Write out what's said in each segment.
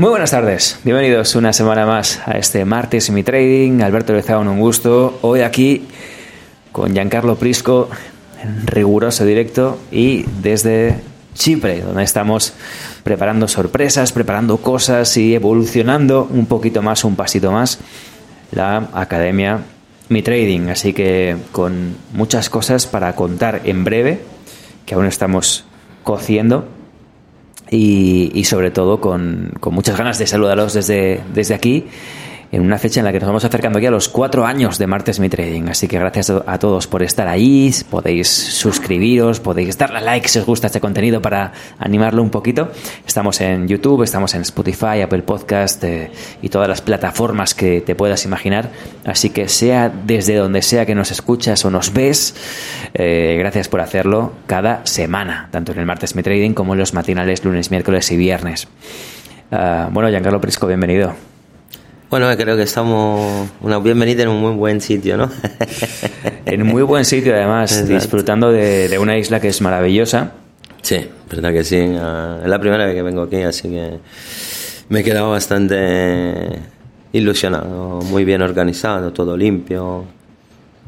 Muy buenas tardes, bienvenidos una semana más a este martes mi trading. Alberto Lezaun, un gusto. Hoy aquí con Giancarlo Prisco en riguroso directo y desde Chipre, donde estamos preparando sorpresas, preparando cosas y evolucionando un poquito más, un pasito más, la Academia Mi Trading. Así que con muchas cosas para contar en breve, que aún estamos cociendo y, y sobre todo con, con, muchas ganas de saludaros desde, desde aquí en una fecha en la que nos vamos acercando aquí a los cuatro años de Martes Mi Trading. Así que gracias a todos por estar ahí. Podéis suscribiros, podéis darle like si os gusta este contenido para animarlo un poquito. Estamos en YouTube, estamos en Spotify, Apple Podcast eh, y todas las plataformas que te puedas imaginar. Así que sea desde donde sea que nos escuchas o nos ves, eh, gracias por hacerlo cada semana, tanto en el Martes Mi Trading como en los matinales lunes, miércoles y viernes. Uh, bueno, Giancarlo Prisco, bienvenido. Bueno, creo que estamos una bienvenida en un muy buen sitio, ¿no? en muy buen sitio, además, Exacto. disfrutando de, de, una isla que es maravillosa. Sí, verdad que sí. Es la primera vez que vengo aquí, así que me he quedado bastante ilusionado, muy bien organizado, todo limpio.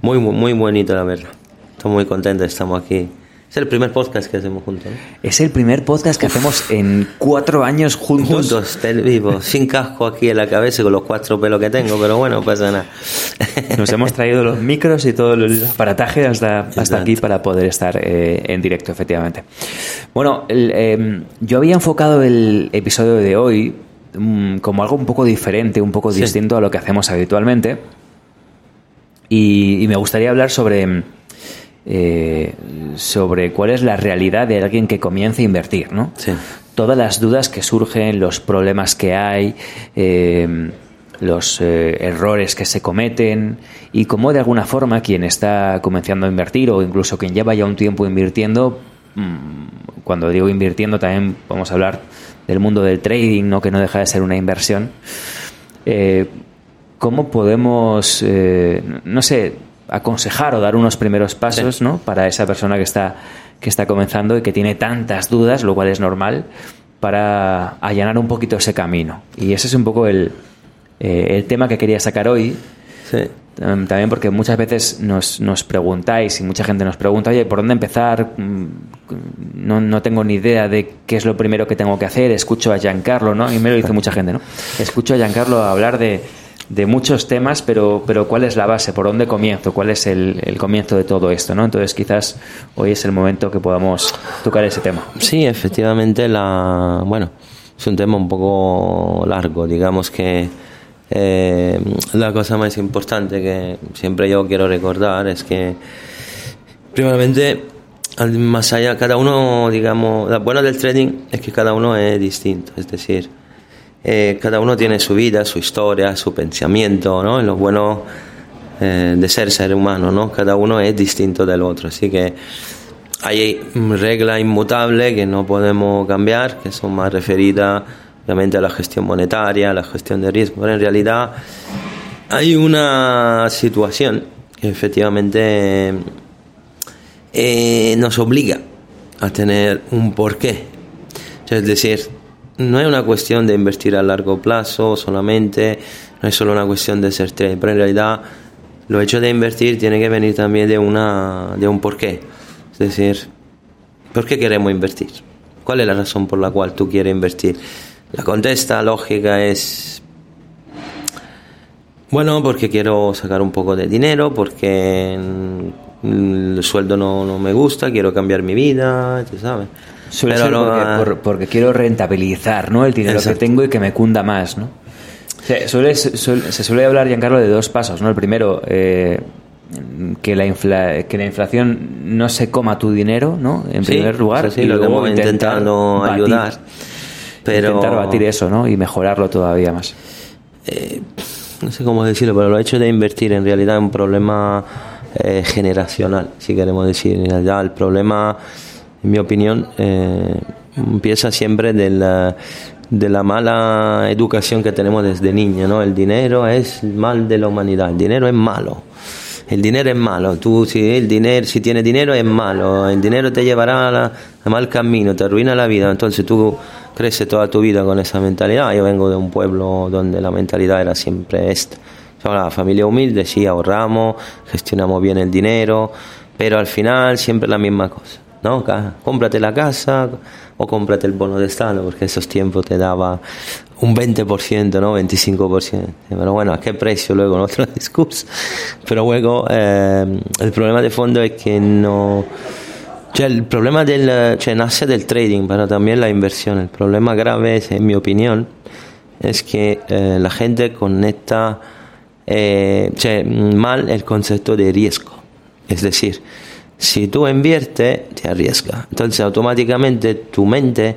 Muy, muy, muy bonito, la verdad. Estoy muy contento, estamos aquí. Es el primer podcast que hacemos juntos. ¿no? Es el primer podcast que Uf. hacemos en cuatro años juntos. Juntos, vivo, sin casco aquí en la cabeza y con los cuatro pelos que tengo, pero bueno, no pasa nada. Nos hemos traído los micros y todo el aparataje hasta, hasta aquí para poder estar eh, en directo, efectivamente. Bueno, el, eh, yo había enfocado el episodio de hoy um, como algo un poco diferente, un poco sí. distinto a lo que hacemos habitualmente. Y, y me gustaría hablar sobre eh, sobre cuál es la realidad de alguien que comienza a invertir, ¿no? Sí. Todas las dudas que surgen, los problemas que hay, eh, los eh, errores que se cometen y cómo de alguna forma quien está comenzando a invertir o incluso quien lleva ya un tiempo invirtiendo, mmm, cuando digo invirtiendo también vamos a hablar del mundo del trading, ¿no? que no deja de ser una inversión. ¿Cómo podemos, no sé, aconsejar o dar unos primeros pasos sí. ¿no? para esa persona que está, que está comenzando y que tiene tantas dudas, lo cual es normal, para allanar un poquito ese camino. Y ese es un poco el, eh, el tema que quería sacar hoy. Sí. También porque muchas veces nos, nos, preguntáis y mucha gente nos pregunta, oye, ¿por dónde empezar? No, no, tengo ni idea de qué es lo primero que tengo que hacer. Escucho a Giancarlo, ¿no? Y me lo dice mucha gente, ¿no? Escucho a Giancarlo hablar de, de muchos temas, pero, pero ¿cuál es la base? ¿Por dónde comienzo? ¿Cuál es el, el, comienzo de todo esto? ¿no? Entonces quizás hoy es el momento que podamos tocar ese tema. Sí, efectivamente, la, bueno, es un tema un poco largo, digamos que eh, la cosa más importante que siempre yo quiero recordar es que, primeramente, más allá, cada uno, digamos, lo bueno del trading es que cada uno es distinto, es decir, eh, cada uno tiene su vida, su historia, su pensamiento, ¿no? Lo bueno eh, de ser ser humano, ¿no? Cada uno es distinto del otro, así que hay reglas inmutables que no podemos cambiar, que son más referidas obviamente a la gestión monetaria, a la gestión de riesgo, pero en realidad hay una situación que efectivamente eh, nos obliga a tener un porqué. Es decir, no es una cuestión de invertir a largo plazo solamente, no es solo una cuestión de ser trader, pero en realidad lo hecho de invertir tiene que venir también de, una, de un porqué. Es decir, ¿por qué queremos invertir? ¿Cuál es la razón por la cual tú quieres invertir? La contesta lógica es, bueno, porque quiero sacar un poco de dinero, porque el sueldo no, no me gusta, quiero cambiar mi vida, ¿tú sabes? Suele Pero ser no, porque, por, porque, quiero rentabilizar ¿no? el dinero exacto. que tengo y que me cunda más, ¿no? Se suele, suele, se suele hablar, Giancarlo, de dos pasos, ¿no? El primero, eh, que la, infla- que la inflación no se coma tu dinero, ¿no? En Sí, primer lugar. sí, y lo luego intentado batir- ayudar. Pero Intentar batir eso, ¿no? Y mejorarlo todavía más. no sé cómo decirlo, pero lo hecho de invertir en realidad es un problema eh, generacional, si queremos decir. En realidad, el problema, en mi opinión, eh, empieza siempre de la, de la mala educación que tenemos desde niño, ¿no? El dinero es mal de la humanidad, el dinero es malo. El dinero es malo, tú si el dinero, si tienes dinero es malo, el dinero te llevará a, la- mal camino, te arruina la vida, entonces tú creces toda tu vida con esa mentalidad. Yo vengo de un pueblo donde la mentalidad era siempre esta. Somos la familia humilde, sí, ahorramos, gestionamos bien el dinero, pero al final siempre la misma cosa, ¿no? Cómprate la casa o cómprate el bono de Estado, porque esos tiempos te daba un 20%, ¿no? 25%. Pero bueno, ¿a qué precio luego? No otro discurso. Pero luego eh, el problema de fondo es que no... Il problema del, nace del trading, pero también la inversión. El problema grave, es, en mi opinión, es que eh, la gente conecta eh, cioè, mal el concepto de riesgo. Es decir, si tú inviertes, te arriesgas. Entonces, automáticamente tu mente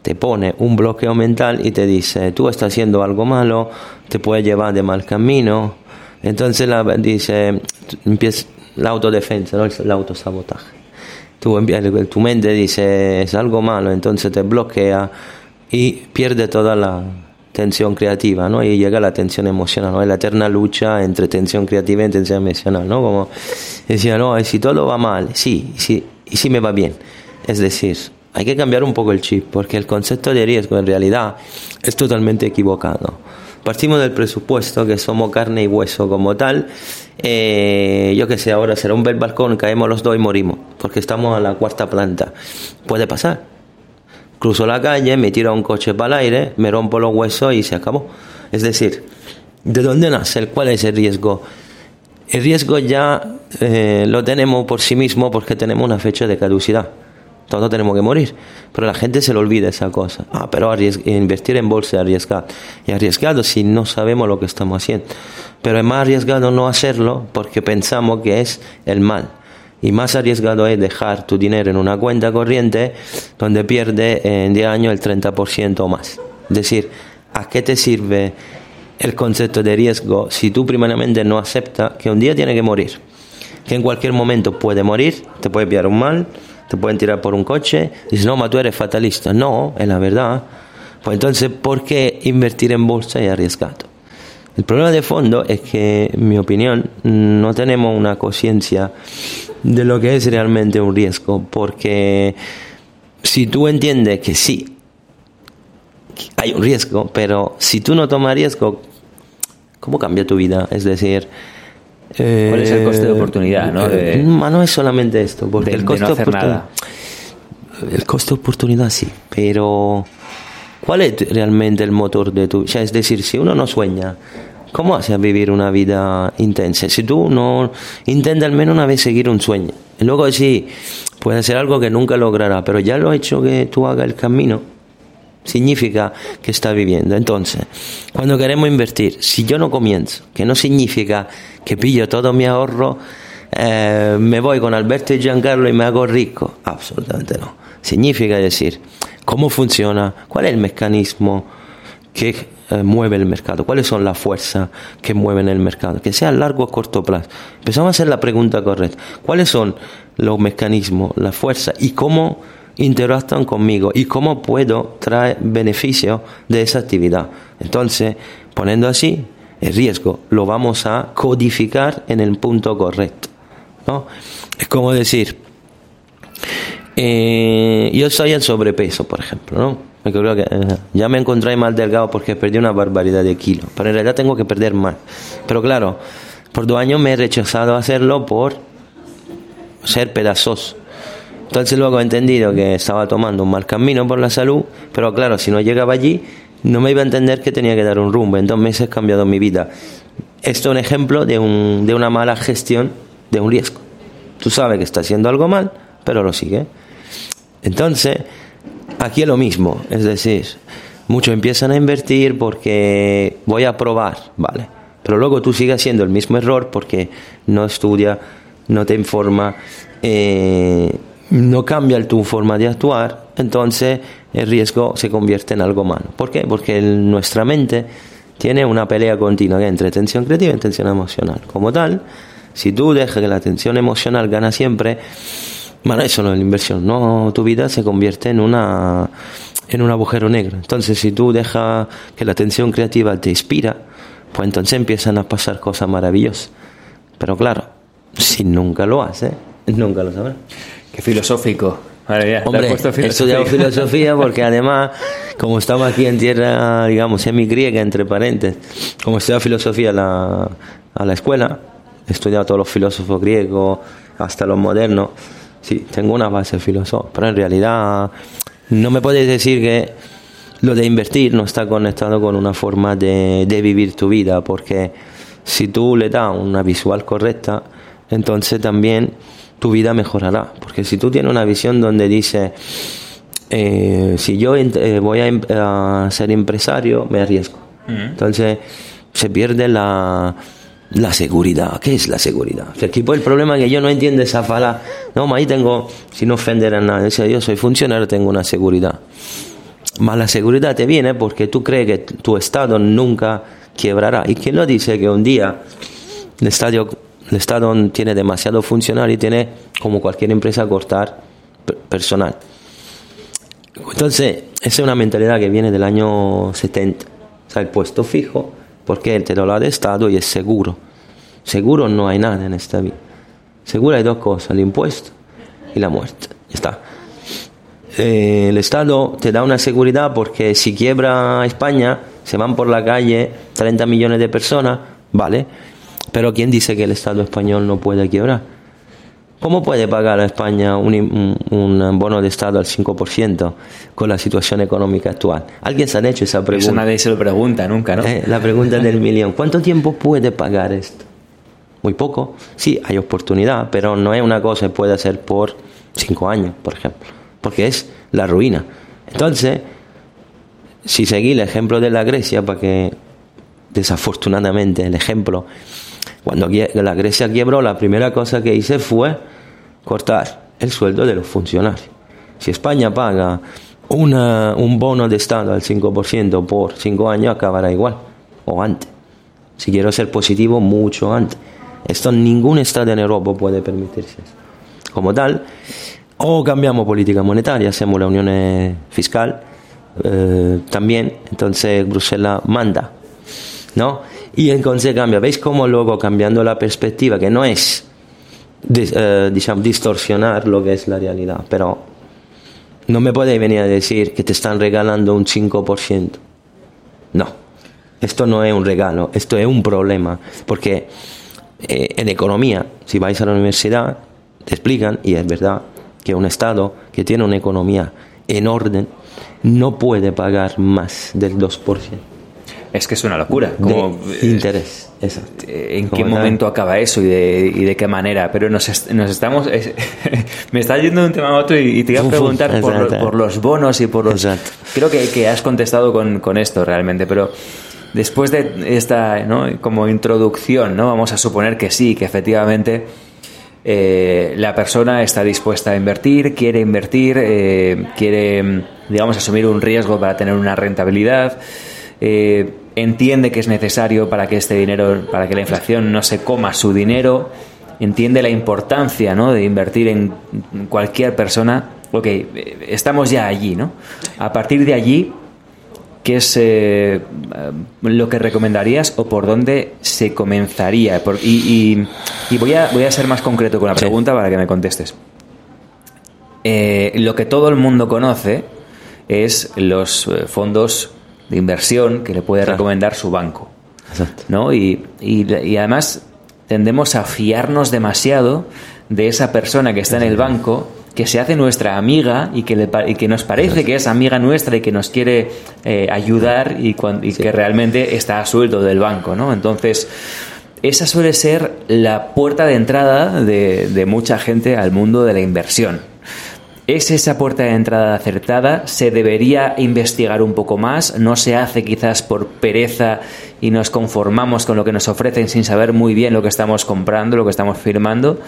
te pone un bloqueo mental y te dice, tú estás haciendo algo malo, te puede llevar de mal camino. Entonces, la, dice, empieza la autodefensa, ¿no? el autosabotaje. Tu, tu mente dice, es algo malo, entonces te bloquea y pierde toda la tensión creativa, ¿no? Y llega la tensión emocional, ¿no? La eterna lucha entre tensión creativa y tensión emocional, ¿no? Como decía, no, si todo va mal, sí, sí, y sí me va bien. Es decir, hay que cambiar un poco el chip, porque el concepto de riesgo en realidad es totalmente equivocado. Partimos del presupuesto que somos carne y hueso como tal. Eh, yo que sé, ahora se rompe el balcón, caemos los dos y morimos, porque estamos a la cuarta planta. Puede pasar. Cruzo la calle, me tiro un coche para el aire, me rompo los huesos y se acabó. Es decir, ¿de dónde nace? el- ¿Cuál es el riesgo? El riesgo ya eh, lo tenemos por sí mismo porque tenemos una fecha de caducidad. Todos tenemos que morir. Pero la gente se le olvida esa cosa. Ah, pero invertir en bolsa es arriesgado. Y arriesgado si no sabemos lo que estamos haciendo. Pero es más arriesgado no hacerlo porque pensamos que es el mal. Y más arriesgado es dejar tu dinero en una cuenta corriente donde pierde en 10 años el 30% o más. Es decir, ¿a qué te sirve el concepto de riesgo si tú primeramente no aceptas que un día tiene que morir? Que en cualquier momento puede morir, te puede pillar un mal, te pueden tirar por un coche. Dices, no, ma tú eres fatalista. No, es la verdad. Pues entonces, ¿por qué invertir en bolsa y arriesgado? El problema de fondo es que, en mi opinión, no tenemos una conciencia de lo que es realmente un riesgo, porque si tú entiendes que sí, hay un riesgo, pero si tú no tomas riesgo, ¿cómo cambia tu vida? Es decir, ¿Cuál es el coste de eh, oportunidad, no? De- eh, no es solamente esto, porque de- el de coste no hacer oportun- nada. El coste de oportunidad sí, pero ¿cuál es realmente el motor de tu vida? Es decir, si uno no sueña, ¿cómo hace a vivir una vida intensa? Si tú no intentas al menos una vez seguir un sueño, y luego sí, puede ser algo que nunca logrará, pero ya lo hecho que tú hagas el camino, significa que está viviendo. Entonces, cuando queremos invertir, si yo no comienzo, que no significa que pillo todo mi ahorro, eh, me voy con Alberto y Giancarlo y me hago rico, absolutamente no. Significa decir, ¿cómo funciona? ¿Cuál es el mecanismo que eh, mueve el mercado? ¿Cuáles son las fuerzas que mueven el mercado? Que sea a largo o corto plazo. Empezamos a hacer la pregunta correcta. ¿Cuáles son los mecanismos, las fuerzas y cómo interactúan conmigo y cómo puedo traer beneficio de esa actividad? Entonces, poniendo así, el riesgo lo vamos a codificar en el punto correcto. ¿no? Es como decir, eh, yo estoy en sobrepeso, por ejemplo, ¿no? Me creo que eh, ya me encontré más delgado porque perdí una barbaridad de kilos, pero en realidad tengo que perder más. Pero claro, por dos años me he rechazado a hacerlo por ser pedazoso. Entonces luego he entendido que estaba tomando un mal camino por la salud, pero claro, si no llegaba allí, no me iba a entender que tenía que dar un rumbo. En dos meses he cambiado mi vida. Esto es un ejemplo de, un, de una mala gestión de un riesgo. Tú sabes que está haciendo algo mal, pero lo sigue. Entonces, aquí es lo mismo. Es decir, muchos empiezan a invertir porque voy a probar, ¿vale? Pero luego tú sigues haciendo el mismo error porque no estudia, no te informa, eh, no cambia tu forma de actuar, entonces el riesgo se convierte en algo malo. ¿Por qué? Porque nuestra mente tiene una pelea continua entre tensión creativa y tensión emocional. Como tal, si tú dejas que la tensión emocional gana siempre, bueno, eso no es la inversión, no, tu vida se convierte en una en un agujero negro. Entonces, si tú dejas que la tensión creativa te inspira, pues entonces empiezan a pasar cosas maravillosas. Pero claro, si nunca lo haces, nunca lo sabrás. Qué filosófico. Madre mía, le has Hombre, he estudiado filosofía porque además, como estamos aquí en tierra, digamos, semi-griega, entre paréntesis, como he estudiado filosofía a la, a la escuela, he estudiado todos los filósofos griegos, hasta los modernos, sí, tengo una base filosófica, pero en realidad no me puedes decir que lo de invertir no está conectado con una forma de, de vivir tu vida, porque si tú le das una visual correcta, entonces también tu vida mejorará. Porque si tú tienes una visión donde dice, eh, si yo eh, voy a, em- a ser empresario, me arriesgo. Entonces se pierde la, la seguridad. ¿Qué es la seguridad? O sea, aquí pues, el problema es que yo no entiendo esa fala. No, ahí tengo, sin ofender a nadie, yo soy funcionario, tengo una seguridad. Mas la seguridad te viene porque tú crees que tu Estado nunca quebrará. ¿Y quién lo dice que un día el, estadio, el Estado tiene demasiado funcionario y tiene, como cualquier empresa, cortar per- personal? Entonces, esa es una mentalidad que viene del año 70. O sea, el puesto fijo, porque te lo da de Estado y es seguro. Seguro no hay nada en esta vida. Seguro hay dos cosas, el impuesto y la muerte. Ya está. Eh, el Estado te da una seguridad porque si quiebra España, se van por la calle 30 millones de personas, vale. Pero ¿quién dice que el Estado español no puede quebrar? ¿Cómo puede pagar a España un, un- bono de Estado al 5% con la situación económica actual? ¿Alguien se ha hecho esa Eso pregunta? nadie se lo pregunta nunca, ¿no? Eh, la pregunta del millón. ¿Cuánto tiempo puede pagar esto? Muy poco. Sí, hay oportunidad, pero no es una cosa que puede hacer por cinco años, por ejemplo, porque es la ruina. Entonces, si seguí el ejemplo de la Grecia, para que desafortunadamente el ejemplo, cuando la Grecia quebró, la primera cosa que hice fue cortar el sueldo de los funcionarios. Si España paga una- un bono de Estado al 5% por cinco años, acabará igual, o antes. Si quiero ser positivo, mucho antes. Esto ningún Estado en Europa puede permitirse. Como tal, o cambiamos política monetaria, hacemos la unión eh, fiscal, eh, también, entonces Bruselas manda, ¿no? Y entonces cambia. ¿Veis cómo luego cambiando la perspectiva, que no es, eh, digamos, distorsionar lo que es la realidad, pero no me podéis venir a decir que te están regalando un 5%. No, esto no es un regalo, esto es un problema, porque eh, en economía, si vais a la universidad, te explican, y es verdad, que un Estado que tiene una economía en orden no puede pagar más del 2% Es que es una locura. Como, de interés. Exacto. eh, ¿En Como qué momento acaba eso y de, y de qué manera? Pero nos, nos estamos... es- me está yendo de un tema a otro y, y te iba a Uf, preguntar por, lo- exacto. por los bonos y por los... Exacto. Creo que, que has contestado con, con esto realmente, pero después de esta ¿no? como introducción, ¿no? vamos a suponer que sí, que efectivamente eh, la persona está dispuesta a invertir, quiere invertir, eh, quiere, digamos, asumir un riesgo para tener una rentabilidad, eh, entiende que es necesario para que este dinero, para que la inflación no se coma su dinero, entiende la importancia ¿no? de invertir en cualquier persona. Ok, estamos ya allí, ¿no? A partir de allí, ¿qué es eh, lo que recomendarías o por dónde se comenzaría? Por- y y- y voy, a, voy a ser más concreto con la Sí. pregunta para que me contestes. Eh, lo que todo el mundo conoce es los eh, fondos de inversión que le puede Claro. recomendar su banco. Exacto. ¿no? Y, y- y además tendemos a fiarnos demasiado de esa persona que está en el banco, que se hace nuestra amiga y que, le y que nos parece que es amiga nuestra y que nos quiere eh, ayudar y, y que realmente está a sueldo del banco. ¿no? Entonces, esa suele ser la puerta de entrada de, de mucha gente al mundo de la inversión. ¿Es esa puerta de entrada acertada? ¿Se debería investigar un poco más? ¿No se hace quizás por pereza y nos conformamos con lo que nos ofrecen sin saber muy bien lo que estamos comprando, lo que estamos firmando.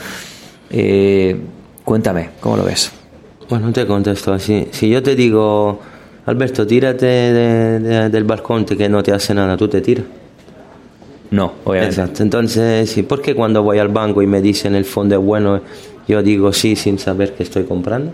Eh, cuéntame, ¿cómo lo ves? Bueno, te contesto así. Si yo te digo, Alberto, tírate de- de- del balcón que no te hace nada, tú te tiras. No, obviamente. Exacto. Entonces, sí, ¿por qué cuando voy al banco y me dicen el fondo es bueno, yo digo sí sin saber qué estoy comprando?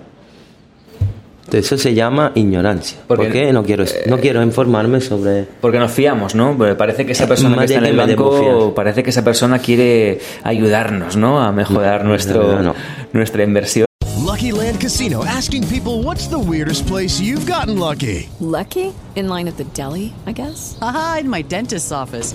Eso se llama ignorancia. Porque- ¿Por qué? No quiero, no quiero informarme sobre... Porque nos fiamos, ¿no? Porque parece que esa persona que está en el banco, parece que esa persona quiere ayudarnos, ¿no? A mejorar No, nuestro, no. nuestra inversión. Lucky Land Casino asking people what's the weirdest place you've gotten lucky? Lucky? In line at the deli, I guess? Aha, in my dentist's office.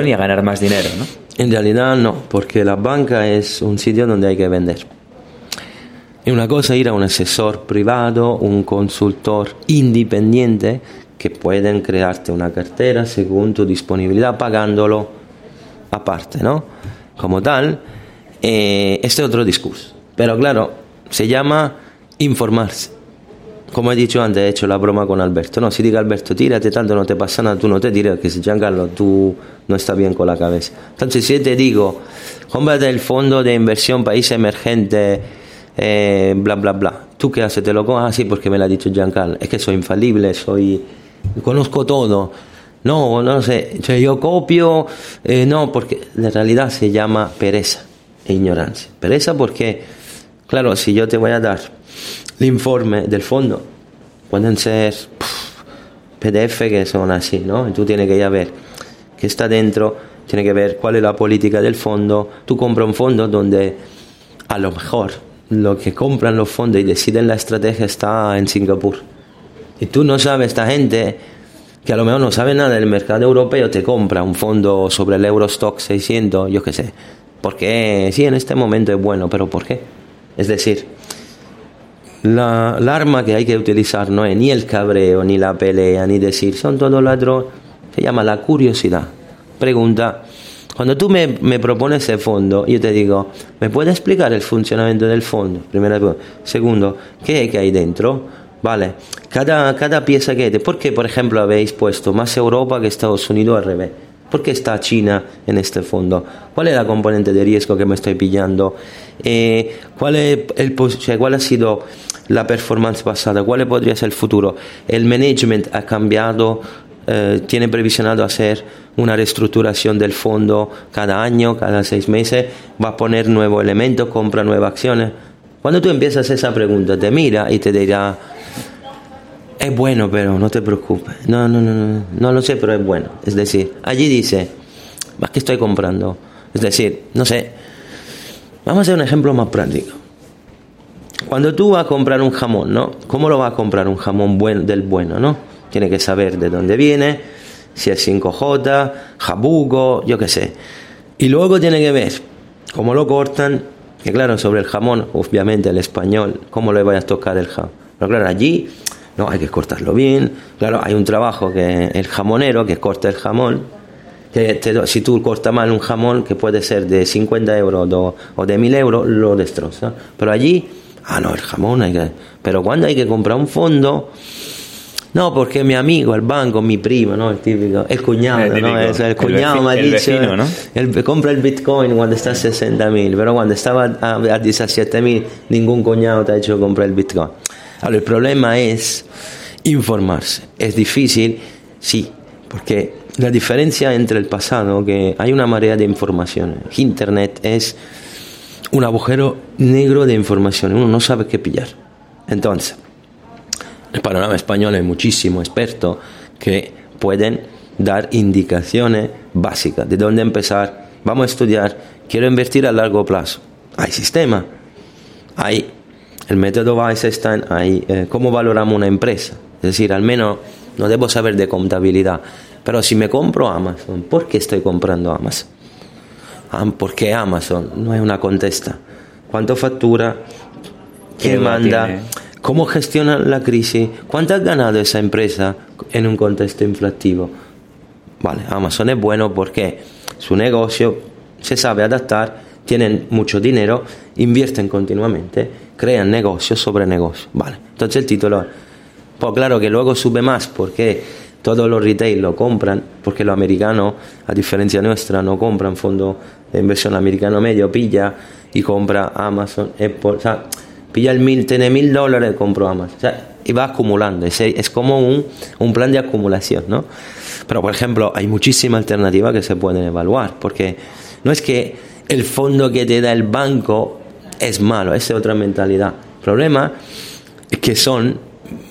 Y a ganar más dinero, ¿no? En realidad no, porque la banca es un sitio donde hay que vender. Y una cosa es ir a un asesor privado, un consultor independiente que pueden crearte una cartera según tu disponibilidad pagándolo aparte, ¿no? Como tal, eh, este es otro discurso. Pero claro, se llama informarse. Como he dicho antes, he hecho la broma con Alberto. No, si diga Alberto, tírate tanto, no te pasa nada, tú no te tiras, que si Giancarlo, tú no estás bien con la cabeza. Entonces, si te digo, cómprate el fondo de inversión país emergente, eh, bla, bla, bla, ¿tú qué haces? ¿Te lo comes? Ah, sí, porque me lo ha dicho Giancarlo. Es que soy infalible, soy. conozco todo. No, no sé, yo copio, eh, no, porque en realidad se llama pereza e ignorancia. Pereza porque, claro, si yo te voy a dar el informe del fondo, pueden ser puf, PDF que son así, ¿no? Y tú tienes que ir a ver qué está dentro, tienes que ver cuál es la política del fondo. Tú compras un fondo donde a lo mejor lo que compran los fondos y deciden la estrategia está en Singapur. Y tú no sabes, esta gente que a lo mejor no sabe nada del mercado europeo, te compra un fondo sobre el Eurostock 600, yo qué sé. Porque sí, en este momento es bueno, pero ¿por qué? Es decir, la, arma que hay que utilizar no es ni el cabreo, ni la pelea, ni decir son todos ladrones, se llama la curiosidad. Pregunta, cuando tú me, me propones ese fondo, yo te digo, ¿me puedes explicar el funcionamiento del fondo? Primera pregunta. Segundo, ¿qué es que hay dentro? Vale, cada, cada pieza que hay, ¿por qué, por ejemplo, habéis puesto más Europa que Estados Unidos al revés? ¿Por qué está China en este fondo? ¿Cuál es la componente de riesgo que me estoy pillando? Eh, ¿cuál, es el, o sea, ¿Cuál ha sido la performance pasada? ¿Cuál podría ser el futuro? ¿El management ha cambiado? Eh, ¿Tiene previsionado hacer una reestructuración del fondo cada año, cada seis meses? ¿Va a poner nuevos elementos? ¿Compra nuevas acciones? Cuando tú empiezas esa pregunta, te mira y te dirá, es bueno, pero no te preocupes. No, no, no, no, no lo sé, pero es bueno. Es decir, allí dice, ¿más que estoy comprando? Es decir, no sé, vamos a hacer un ejemplo más práctico. Cuando tú vas a comprar un jamón, ¿no? ¿Cómo lo vas a comprar un jamón bueno, del bueno, ¿no? Tiene que saber de dónde viene, si es 5J, jabugo, yo qué sé. Y luego tiene que ver cómo lo cortan, que claro, sobre el jamón, obviamente el español, cómo le vayas a tocar el jamón. Pero claro, allí no hay que cortarlo bien. Claro, hay un trabajo que el jamonero que corta el jamón. Que te- si tú cortas mal un jamón que puede ser de 50 euros o de 1000 euros, lo destroza. Pero allí, ah, no, el jamón hay que. Pero cuando hay que comprar un fondo, no, porque mi amigo, el banco, mi primo, ¿no? El típico, el cuñado, El típico, ¿no? Es el el cuñado veci- me ha el dicho, vecino, ¿no? el- compra el Bitcoin cuando está a 60 mil, pero cuando estaba a, a 17 mil, ningún cuñado te ha hecho comprar el Bitcoin. Ahora, el problema es informarse. Es difícil, sí, porque la diferencia entre el pasado, que hay una marea de información. Internet es un agujero negro de información, uno no sabe qué pillar. Entonces, el panorama español hay muchísimos expertos que pueden dar indicaciones básicas de dónde empezar. Vamos a estudiar, quiero invertir a largo plazo. Hay sistema, hay el método Weisstein, hay eh, cómo valoramos una empresa. Es decir, al menos no debo saber de contabilidad, pero si me compro Amazon, ¿por qué estoy comprando Amazon? Porque Amazon no es una contesta. ¿Cuánto factura? ¿Quién manda? ¿Cómo gestiona la crisis? ¿Cuánto ha ganado esa empresa en un contexto inflativo? Vale, Amazon es bueno porque su negocio se sabe adaptar, tienen mucho dinero, invierten continuamente, crean negocios sobre negocios. Vale, entonces el título, pues claro que luego sube más porque todos los retail lo compran, porque los americanos, a diferencia nuestra, no compran fondo de inversión americano medio, pilla y compra Amazon, Apple, o sea, pilla el mil, tiene mil dólares, compro Amazon. O sea, y va acumulando. Es, es como un, un, plan de acumulación, ¿no? Pero, por ejemplo, hay muchísimas alternativas que se pueden evaluar, porque no es que el fondo que te da el banco es malo, es otra mentalidad. El problema es que son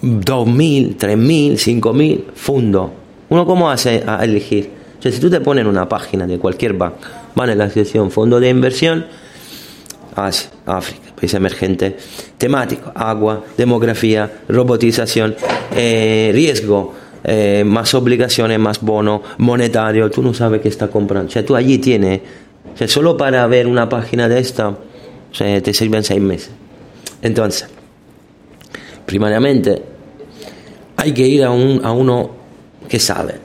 2.000, 3.000, 5.000 fondos. ¿Uno cómo hace a elegir? O sea, si tú te pones en una página de cualquier banco, van en la sección fondo de inversión, Asia, África, país emergente, temático, agua, demografía, robotización, eh, riesgo, eh, más obligaciones, más bono, monetario, tú no sabes qué está comprando. O sea, tú allí tienes, o sea, solo para ver una página de esta, o sea, te sirven seis meses. Entonces, primariamente, hay que ir a, un, a uno que sabe.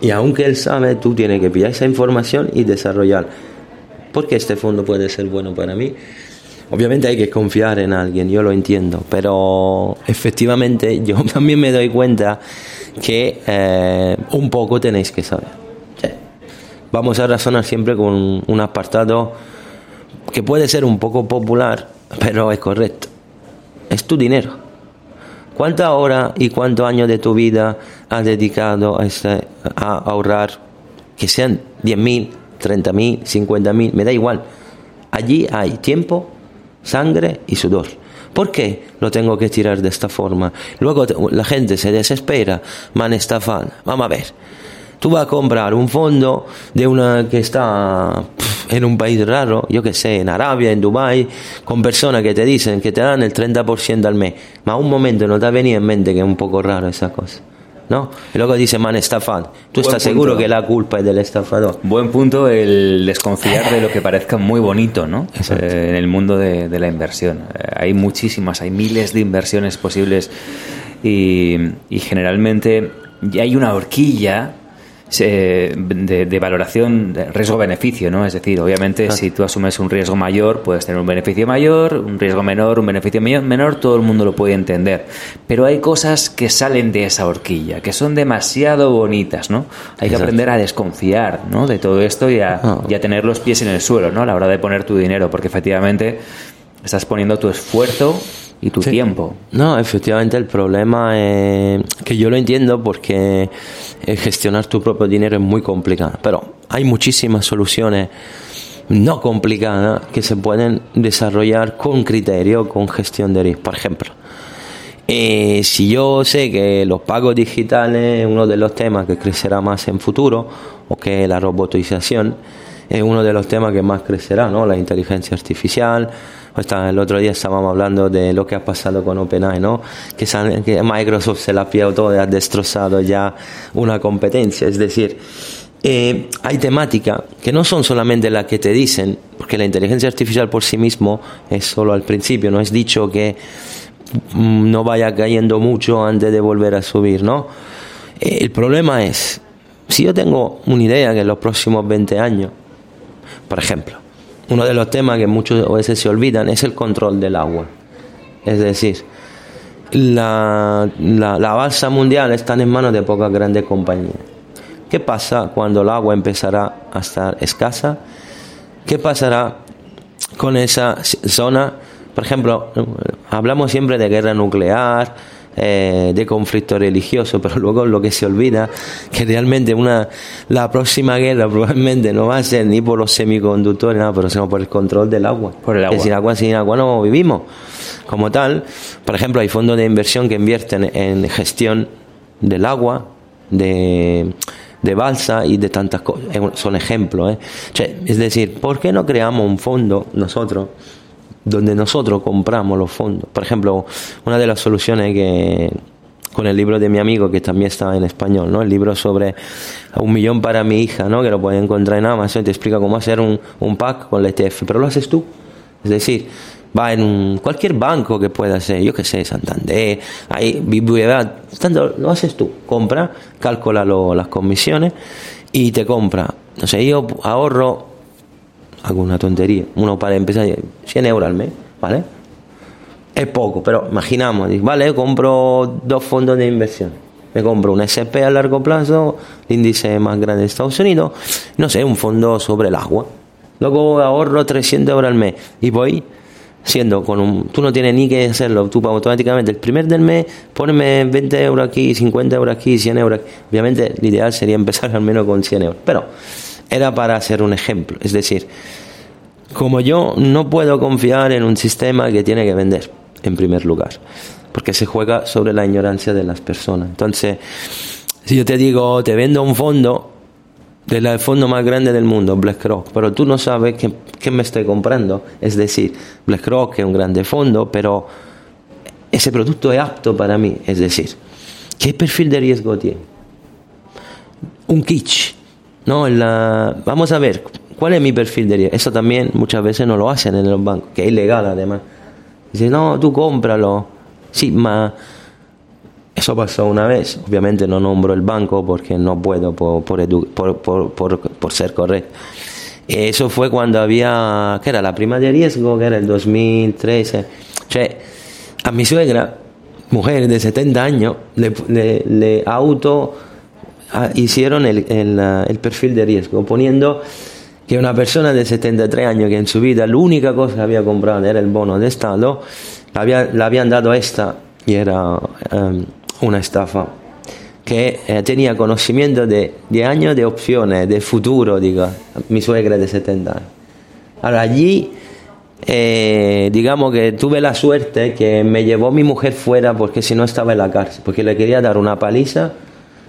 Y aunque él sabe, tú tienes que pillar esa información y desarrollar porque este fondo puede ser bueno para mí. Obviamente hay que confiar en alguien, yo lo entiendo, pero efectivamente yo también me doy cuenta que eh, un poco tenéis que saber. Vamos a razonar siempre con un apartado que puede ser un poco popular, pero es correcto. Es tu dinero. ¿Cuánta hora y cuántos años de tu vida has dedicado a, este, a ahorrar? Que sean 10.000, 30.000, 50.000, me da igual. Allí hay tiempo, sangre y sudor. ¿Por qué lo tengo que tirar de esta forma? Luego la gente se desespera, me han estafado. Vamos a ver. Tú vas a comprar un fondo de una que está en un país raro, yo que sé, en Arabia, en Dubai, con personas que te dicen que te dan el 30% al mes. A un momento no te ha venido en mente que es un poco raro esa cosa. ¿no? Y luego dice, man, estafado. ¿Tú estás seguro que la culpa es del estafador? Buen punto el desconfiar de lo que parezca muy bonito, ¿no? Eh, en el mundo de, de la inversión. Eh, hay muchísimas, hay miles de inversiones posibles y, y generalmente ya hay una horquilla de, de, valoración riesgo-beneficio, ¿no? Es decir, obviamente, si tú asumes un riesgo mayor, puedes tener un beneficio mayor, un riesgo menor, un beneficio menor, todo el mundo lo puede entender. Pero hay cosas que salen de esa horquilla, que son demasiado bonitas, ¿no? Hay que aprender a desconfiar, ¿no? De todo esto y a, y a tener los pies en el suelo, ¿no? A la hora de poner tu dinero, porque efectivamente estás poniendo tu esfuerzo y tu Sí. tiempo. No, efectivamente el problema es que yo lo entiendo porque eh, gestionar tu propio dinero es muy complicado, pero hay muchísimas soluciones no complicadas que se pueden desarrollar con criterio, con gestión de riesgo. Por ejemplo, eh, si yo sé que los pagos digitales es uno de los temas que crecerá más en futuro, o que la robotización es uno de los temas que más crecerá, ¿no? La inteligencia artificial. Hasta el otro día estábamos hablando de lo que ha pasado con OpenAI, ¿no? Que, que Microsoft se la ha pillado todo y ha destrozado ya una competencia. Es decir, eh, hay temáticas que no son solamente las que te dicen, porque la inteligencia artificial por sí mismo es solo al principio, no es dicho que mm, no vaya cayendo mucho antes de volver a subir, ¿no? Eh, el problema es, si yo tengo una idea que en los próximos 20 años, por ejemplo, uno de los temas que muchas veces se olvidan es el control del agua. Es decir, la, la, la balsa mundial está en manos de pocas grandes compañías. ¿Qué pasa cuando el agua empezará a estar escasa? ¿Qué pasará con esa zona? Por ejemplo, hablamos siempre de guerra nuclear, eh, de conflicto religioso, pero luego lo que se olvida que realmente una la próxima guerra probablemente no va a ser ni por los semiconductores, nada, pero sino por el control del agua. Por el agua. Decir, agua sin agua no vivimos. como tal. Por ejemplo, hay fondos de inversión que invierten en gestión del agua, de, de balsa y de tantas cosas. Son ejemplos. ¿eh? Es decir, ¿por qué no creamos un fondo nosotros? Donde nosotros compramos los fondos. Por ejemplo, una de las soluciones que con el libro de mi amigo que también está en español, ¿no? El libro sobre un millón para mi hija, ¿no? Que lo puedes encontrar en Amazon te explica cómo hacer un, un pack con el ETF, pero lo haces tú. Es decir, va en cualquier banco que pueda ser, yo que sé, Santander, ahí, BBVA, lo haces tú. Compra, calcula las comisiones y te compra. No sé, yo ahorro hago una tontería, uno para empezar 100 euros al mes, ¿vale? Es poco, pero imaginamos, vale, compro dos fondos de inversión. Me compro un SP a largo plazo, el índice más grande de Estados Unidos, no sé, un fondo sobre el agua. Luego ahorro 300 euros al mes y voy siendo con un... Tú no tienes ni que hacerlo, tú automáticamente el primer del mes ponme 20 euros aquí, 50 euros aquí, 100 euros aquí. Obviamente el ideal sería empezar al menos con 100 euros, pero era para hacer un ejemplo. Es decir, como yo no puedo confiar en un sistema que tiene que vender, en primer lugar, porque se juega sobre la ignorancia de las personas. Entonces, si yo te digo, te vendo un fondo, del fondo más grande del mundo, BlackRock, pero tú no sabes qué, qué me estoy comprando. Es decir, BlackRock es un grande fondo, pero ese producto es apto para mí. Es decir, ¿qué perfil de riesgo tiene? Un kitsch no, la, vamos a ver, ¿cuál es mi perfil de riesgo? Eso también muchas veces no lo hacen en los bancos, que es ilegal además. Dice, no, tú cómpralo. Sí, ma eso pasó una vez. Obviamente no nombro el banco porque no puedo por, por, por, por, por ser correcto. Eso fue cuando había, ¿qué era? La prima de riesgo, que era el 2013. Cioè, a mi suegra, mujer de 70 años, le, auto hicieron el, el, perfil de riesgo, poniendo que una persona de 73 años que en su vida la única cosa que había comprado era el bono de Estado, le habían dado esta y era em, una estafa que eh, tenía conocimiento de, de, años de opciones, de futuro, diga, mi suegra de 70 años. Ahora allí, eh, digamos que tuve la suerte que me llevó mi mujer fuera porque si no estaba en la cárcel, porque le quería dar una paliza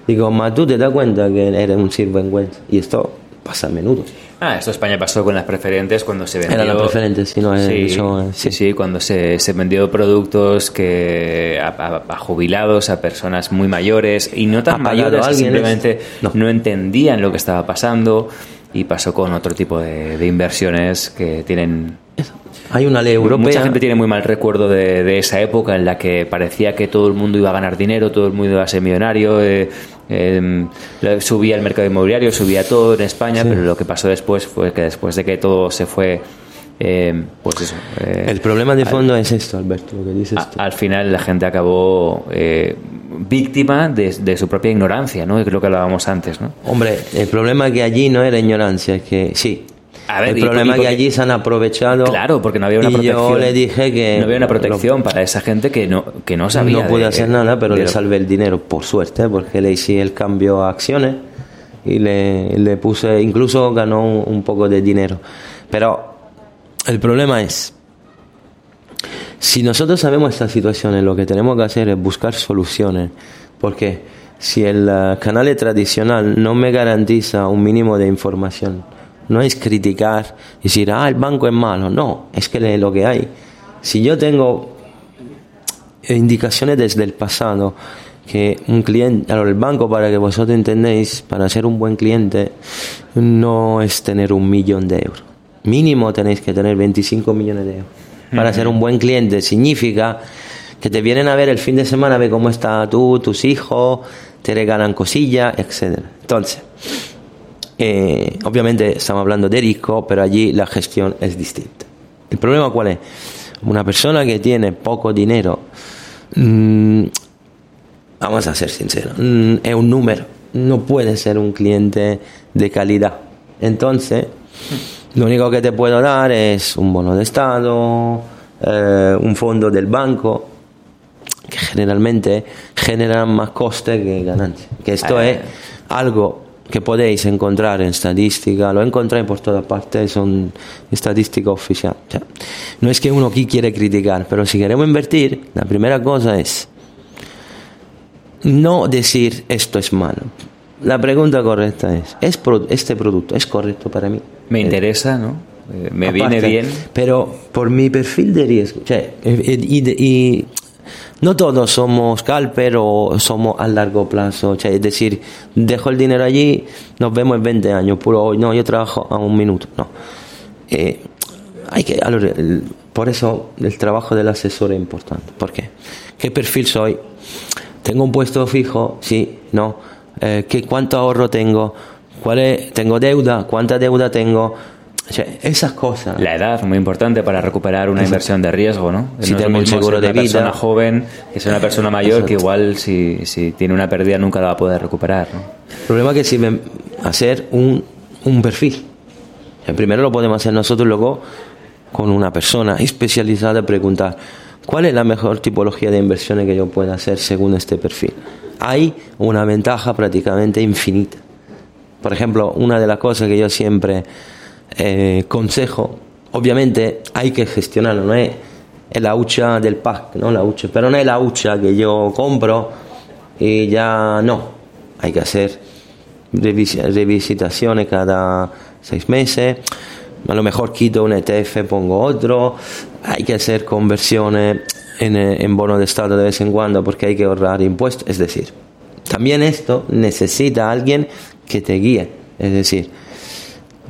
Digo, ma tú te das cuenta que eres un sinvergüenza. Y esto pasa a menudo. Ah, esto España pasó con las preferentes cuando se vendió. Eran las preferentes, sí, no, sí, eso, sí, sí, cuando se, se vendió productos que a, jubilados, a personas muy mayores y no tan mayores, simplemente no. entendían lo que estaba pasando y pasó con otro tipo de, de inversiones que tienen hay una ley europea. Mucha gente tiene muy mal recuerdo de, de, esa época en la que parecía que todo el mundo iba a ganar dinero, todo el mundo iba a ser millonario. Eh, eh, subía el mercado inmobiliario, subía todo en España, pero lo que pasó después fue que después de que todo se fue eh, pues eso. Eh, el problema de fondo es esto, Alberto, lo que dices. A, al final la gente acabó eh, víctima de, de, su propia ignorancia, ¿no? Creo que hablábamos antes, ¿no? Hombre, el problema que allí no era ignorancia, es que sí, el problema es que allí se han aprovechado. Claro, porque no había una y protección. Yo le dije que. No había una protección para esa gente que no, que no sabía. No pude hacer nada, pero le salvé el dinero, por suerte, porque le hice el cambio a acciones y le, le puse. Incluso ganó un, un poco de dinero. Pero el problema es. Si nosotros sabemos esta situación, lo que tenemos que hacer es buscar soluciones. Porque si el uh, canal tradicional no me garantiza un mínimo de información, no es criticar y decir, ah, el banco es malo. No, es que es lo que hay. Si yo tengo indicaciones desde el pasado que un cliente, ahora el banco para que vosotros entendéis, para ser un buen cliente, no es tener un millón de euros. Mínimo tenéis que tener 25 millones de euros. Para ser un buen cliente significa que te vienen a ver el fin de semana, a ver cómo está tú, tus hijos, te regalan cosillas, etc. Entonces, eh, obviamente estamos hablando de rico, pero allí la gestión es distinta. ¿El problema cuál es? Una persona que tiene poco dinero, mmm, vamos a ser sinceros, mmm, es un número, no puede ser un cliente de calidad. Entonces, lo único que te puedo dar es un bono de Estado, eh, un fondo del banco, que generalmente generan más coste que ganancia. Que esto Eh. es algo que podéis encontrar en estadística, lo encontráis por todas partes, son estadística oficial. O sea, no es que uno aquí quiere criticar, pero si queremos invertir, la primera cosa es no decir esto es malo. La pregunta correcta es, ¿es pro- ¿este producto es correcto para mí? Me interesa, ¿no? Eh, me Aparte, viene bien. Pero por mi perfil de riesgo. Cioè, eh, y, de- y no todos somos scalper o somos a largo plazo. Cioè, es decir, dejo el dinero allí, nos vemos en 20 años. Puro hoy, no, yo trabajo a un minuto. No. Eh, hay que, por eso el trabajo del asesor es importante. ¿Por qué? ¿Qué perfil soy? ¿Tengo un puesto fijo? Sí, no. Eh, ¿qué, ¿Cuánto ahorro tengo? ¿Cuál es, ¿Tengo deuda? ¿Cuánta deuda tengo? Esas cosas. La edad, muy importante para recuperar una Exacto. inversión de riesgo, ¿no? Si no es tengo un seguro de una vida. persona joven que ser una persona mayor que igual si, si tiene una pérdida nunca la va a poder recuperar, ¿no? El problema es que sirve hacer un, un perfil. El primero lo podemos hacer nosotros, luego con una persona especializada preguntar cuál es la mejor tipología de inversiones que yo pueda hacer según este perfil. Hay una ventaja prácticamente infinita. Por ejemplo, una de las cosas que yo siempre eh, consejo, obviamente hay que gestionarlo, no es, la hucha del pack, ¿no? La pero no es la hucha que yo compro y ya no. Hay que hacer revis- revisitaciones cada seis meses. A lo mejor quito un ETF, pongo otro. Hay que hacer conversiones en, en bono de estado de vez en cuando porque hay que ahorrar impuestos. Es decir, también esto necesita alguien que te guíe. Es decir,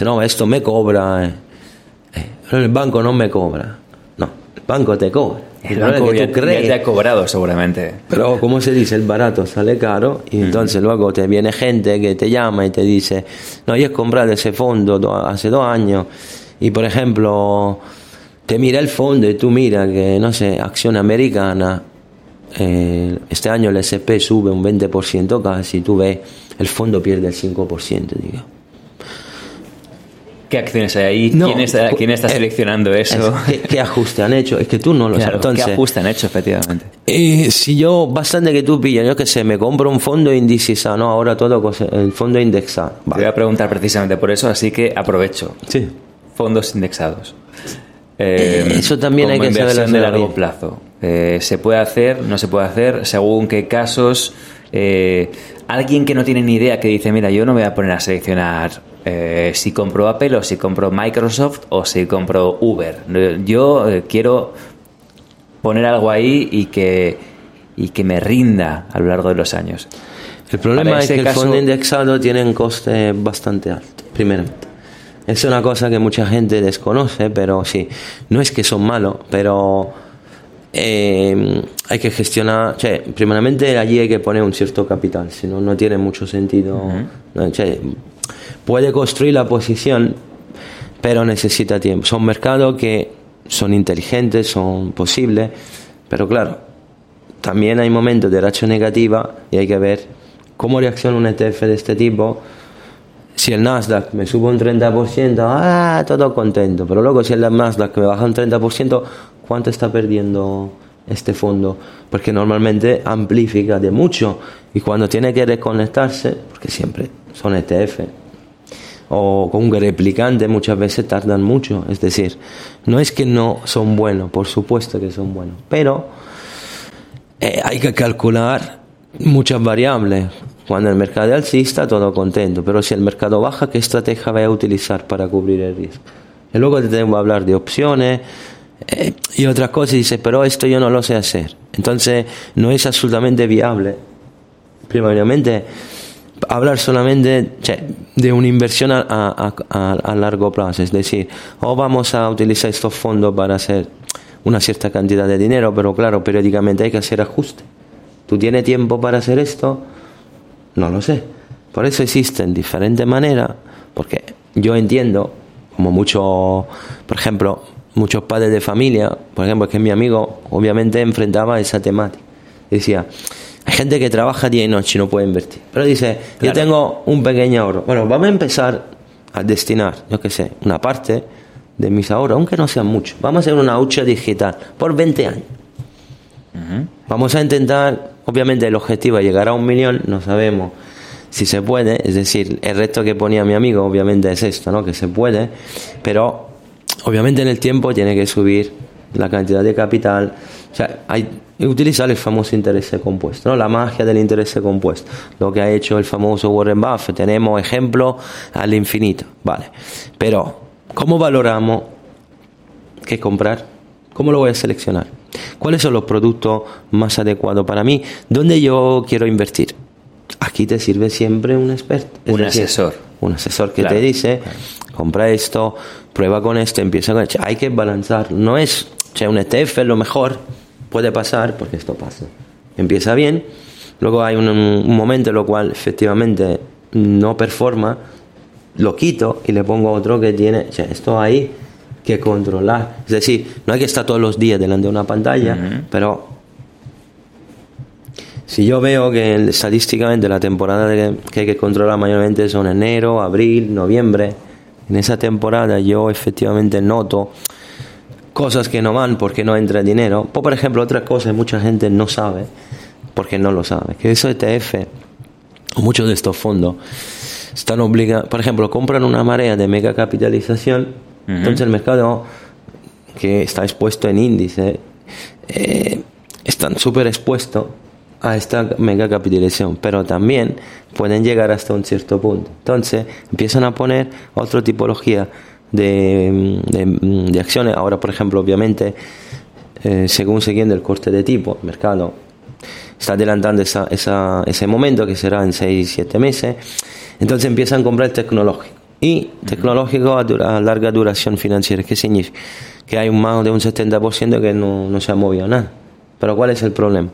Dice, no, esto me cobra, eh, eh, pero el banco no me cobra. No, el banco te cobra. El banco que tú ya crees- te ha cobrado seguramente. Pero como se dice, el barato sale caro y entonces luego te viene gente que te llama y te dice, no, yo he comprado ese fondo do- hace dos años y por ejemplo te mira el fondo y tú mira que, no sé, acción americana, eh, este año el SP sube un 20% casi, tú ves, el fondo pierde el 5%, digo. ¿Qué acciones hay ahí? No, ¿Quién, está, quién está eh, seleccionando eso? Es- ¿Qué, qué ajuste han hecho? Es que tú no lo Claro, sabes. Entonces, ¿Qué ajuste han hecho, efectivamente? Eh, si yo, bastante que tú pillas, yo que sé, me compro un fondo indexado, no, ahora todo el fondo indexado. Te voy a preguntar precisamente por eso, así que aprovecho. Sí. Fondos indexados. Eh, eso también como hay que saberlo de largo bien. plazo. Eh, ¿Se puede hacer? ¿No se puede hacer? ¿Según qué casos? Eh, alguien que no tiene ni idea que dice, mira, yo no me voy a poner a seleccionar eh, si compro Apple o si compro Microsoft o si compro Uber. Yo eh, quiero poner algo ahí y que, y que me rinda a lo largo de los años. El problema es que el caso- fondo indexado tiene un coste bastante alto, primeramente. Es una cosa que mucha gente desconoce, pero sí, no es que son malos, pero eh, hay que gestionar, cioè, primeramente allí hay que poner un cierto capital, si no, no tiene mucho sentido. cioè, puede construir la posición, pero necesita tiempo. Son mercados que son inteligentes, son posibles, pero claro, también hay momentos de racha negativa y hay que ver cómo reacciona un ETF de este tipo. Si el Nasdaq me sube un 30%, ah, todo contento. Pero luego si el Nasdaq me baja un 30%, ¿cuánto está perdiendo este fondo? Porque normalmente amplifica de mucho. Y cuando tiene que reconectarse, porque siempre son ETF, o con un replicante muchas veces tardan mucho. Es decir, no es que no son buenos, por supuesto que son buenos, pero eh, hay que calcular muchas variables. Cuando el mercado alcista, todo contento, pero si el mercado baja, ¿qué estrategia voy a utilizar para cubrir el riesgo? Y luego te tengo que hablar de opciones eh, y otras cosas, y dices, pero esto yo no lo sé hacer. Entonces, no es absolutamente viable. Primeramente, hablar solamente de una inversión a largo plazo, es decir, o vamos a utilizar estos fondos para hacer una cierta cantidad de dinero, pero claro, periódicamente hay que hacer ajustes. ¿Tú tienes tiempo para hacer esto? No lo sé. Por eso existen diferentes maneras, porque yo entiendo, como muchos, por ejemplo, muchos padres de familia, por ejemplo, es que mi amigo obviamente enfrentaba esa temática. Decía, hay gente que trabaja día y noche y no puede invertir. Pero dice, yo tengo un pequeño ahorro. Bueno, vamos a empezar a destinar, yo qué sé, una parte de mis ahorros, aunque no sean muchos. Vamos a hacer una hucha digital por 20 años. Vamos a intentar, obviamente el objetivo es llegar a un millón, no sabemos si se puede, es decir, el reto que ponía mi amigo obviamente es esto, ¿no? Que se puede, pero obviamente en el tiempo tiene que subir la cantidad de capital, o sea, hay utilizar el famoso interés compuesto, ¿no? La magia del interés compuesto, lo que ha hecho el famoso Warren Buffett, tenemos ejemplos al infinito, vale, pero ¿cómo valoramos qué comprar? ¿Cómo lo voy a seleccionar? ¿Cuáles son los productos más adecuados para mí? ¿Dónde yo quiero invertir? Aquí te sirve siempre un experto. Un decir, asesor. Un asesor que Claro. te dice, compra esto, prueba con esto, empieza con esto. Hay que balanzar. No es, o sea, un ETF es lo mejor, puede pasar, porque esto pasa. Empieza bien, luego hay un, un momento en lo cual efectivamente no performa, lo quito y le pongo otro que tiene, o sea, esto hay que controlar. Es decir, no hay que estar todos los días delante de una pantalla, pero si yo veo que estadísticamente la temporada de- que hay que controlar mayormente son enero, abril, noviembre, en esa temporada yo efectivamente noto cosas que no van porque no entra dinero. Pues, por ejemplo, otra cosa que mucha gente no sabe porque no lo sabe, que esos ETF o muchos de estos fondos están obligados, por ejemplo, compran una marea de mega capitalización, entonces el mercado que está expuesto en índice eh, están súper expuestos a esta mega capitalización, pero también pueden llegar hasta un cierto punto. Entonces empiezan a poner otra tipología de, de- acciones. Ahora, por ejemplo, obviamente, eh, según siguiendo el corte de tipo, el mercado está adelantando esa, esa- ese momento que será en 6-7 meses. Entonces empiezan a comprar tecnológico. Y tecnológico a larga duración financiera. ¿Qué significa? Que hay un más de un 70% que no, no se ha movido nada. Pero ¿cuál es el problema?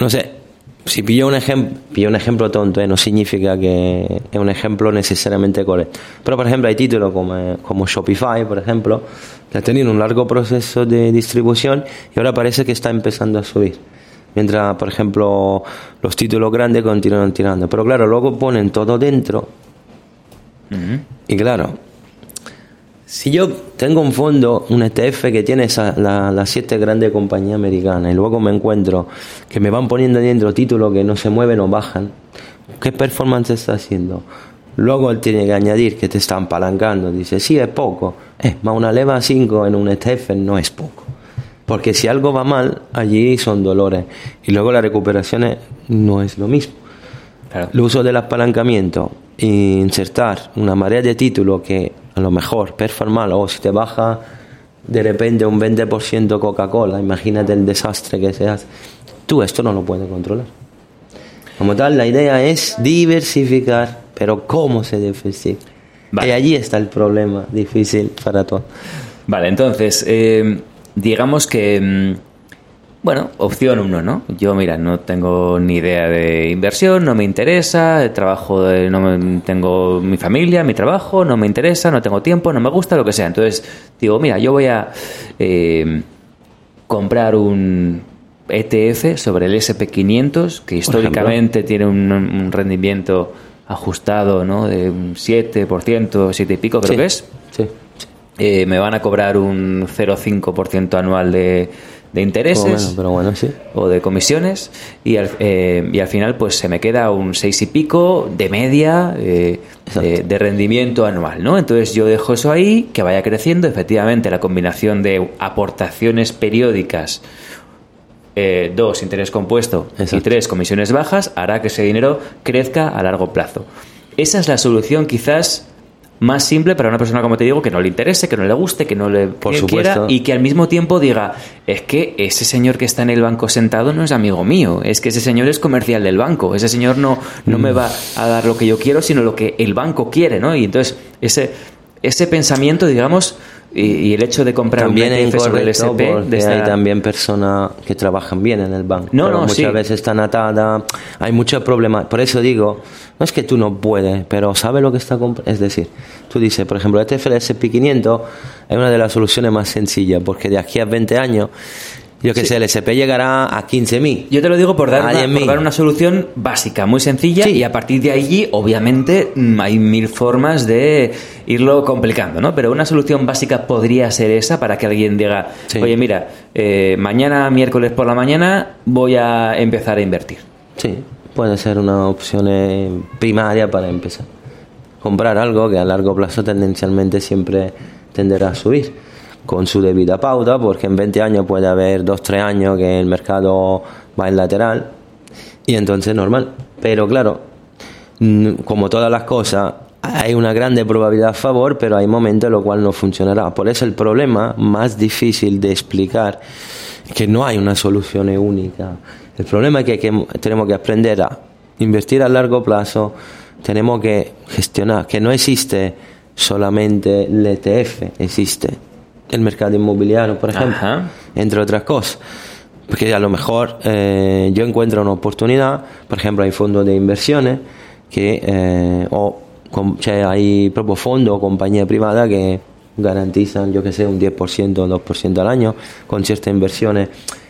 No sé, si pillo un, ejem- pillo un ejemplo tonto, ¿eh? no significa que es un ejemplo necesariamente correcto. Pero, por ejemplo, hay títulos como, como Shopify, por ejemplo, que ha tenido un largo proceso de distribución y ahora parece que está empezando a subir. Mientras, por ejemplo, los títulos grandes continúan tirando. Pero claro, luego ponen todo dentro. Y claro, si yo tengo un fondo, un ETF que tiene esa- la- las siete grandes compañías americanas y luego me encuentro que me van poniendo dentro títulos que no se mueven o bajan, ¿qué performance está haciendo? Luego él tiene que añadir que te están apalancando. Dice, sí, es poco. Eh, más una leva 5 en un ETF no es poco. Porque si algo va mal, allí son dolores. Y luego la recuperación es- no es lo mismo. Claro. El uso del apalancamiento insertar una marea de títulos que a lo mejor performa mal o si te baja de repente un 20% Coca-Cola, imagínate el desastre que se hace. Tú esto no lo puedes controlar. Como tal, la idea es diversificar, pero ¿cómo se diversifica? Vale. Y allí está el problema difícil para todos. Vale, entonces, eh, digamos que, mm, bueno, opción uno, ¿no? Yo, mira, no tengo ni idea de inversión, no me interesa, el trabajo, de- no me- tengo mi familia, mi trabajo, no me interesa, no tengo tiempo, no me gusta, lo que sea. Entonces, digo, mira, yo voy a eh, comprar un ETF sobre el SP500, que históricamente tiene un, un rendimiento ajustado, ¿no? De un 7%, 7 y pico, creo Sí, que es Sí. sí. eh, me van a cobrar un 0,5% anual de, de intereses Como menos, pero bueno, sí. o de comisiones y al, eh, y al final pues se me queda un 6 y pico de media eh, de, de rendimiento anual, ¿no? Entonces yo dejo eso ahí, que vaya creciendo, efectivamente la combinación de aportaciones periódicas eh, dos, interés compuesto y tres, comisiones bajas, hará que ese dinero crezca a largo plazo. Esa es la solución quizás más simple para una persona, como te digo, que no le interese, que no le guste, que no le Por que quiera y que al mismo tiempo diga, es que ese señor que está en el banco sentado no es amigo mío, es que ese señor es comercial del banco, ese señor no, no Mm. me va a dar lo que yo quiero, sino lo que el banco quiere, ¿no? Y entonces, ese, ese pensamiento, digamos, y, y el hecho de comprar También un ETF sobre el SP, porque esta- hay también personas que trabajan bien en el banco. No, pero no, muchas sí. veces están atadas, hay muchos problemas. Por eso digo, no es que tú no puedes, pero sabes lo que está comprando. Es decir, tú dices, por ejemplo, este el SP500 es una de las soluciones más sencillas porque de aquí a 20 años, yo que sé, el SP llegará a 15.000. Yo te lo digo por dar, una, 10.000. por dar una solución básica, muy sencilla, y a partir de allí, obviamente, mm, hay mil formas de irlo complicando, ¿no? Pero una solución básica podría ser esa para que alguien diga, Sí. oye, mira, eh, mañana, miércoles por la mañana, voy a empezar a invertir. Sí, puede ser una opción eh, primaria para empezar. Comprar algo que a largo plazo tendencialmente siempre tenderá a subir, con su debida pauta, porque en 20 años puede haber 2-3 años que el mercado va en lateral, y entonces normal. Pero claro, como todas las cosas, hay una grande probabilidad a favor, pero hay momentos en los cuales no funcionará. Por eso el problema más difícil de explicar que no hay una solución única. El problema es que, que tenemos que aprender a invertir a largo plazo, tenemos que gestionar, que no existe solamente el ETF, existe el mercado inmobiliario, por ejemplo, Ajá. entre otras cosas. Porque a lo mejor eh, yo encuentro una oportunidad, por ejemplo, hay fondos de inversiones que, eh, o cioè, hay propios fondos o compañías privadas que garantizan, yo que sé, un 10% o 2% al año con ciertas inversiones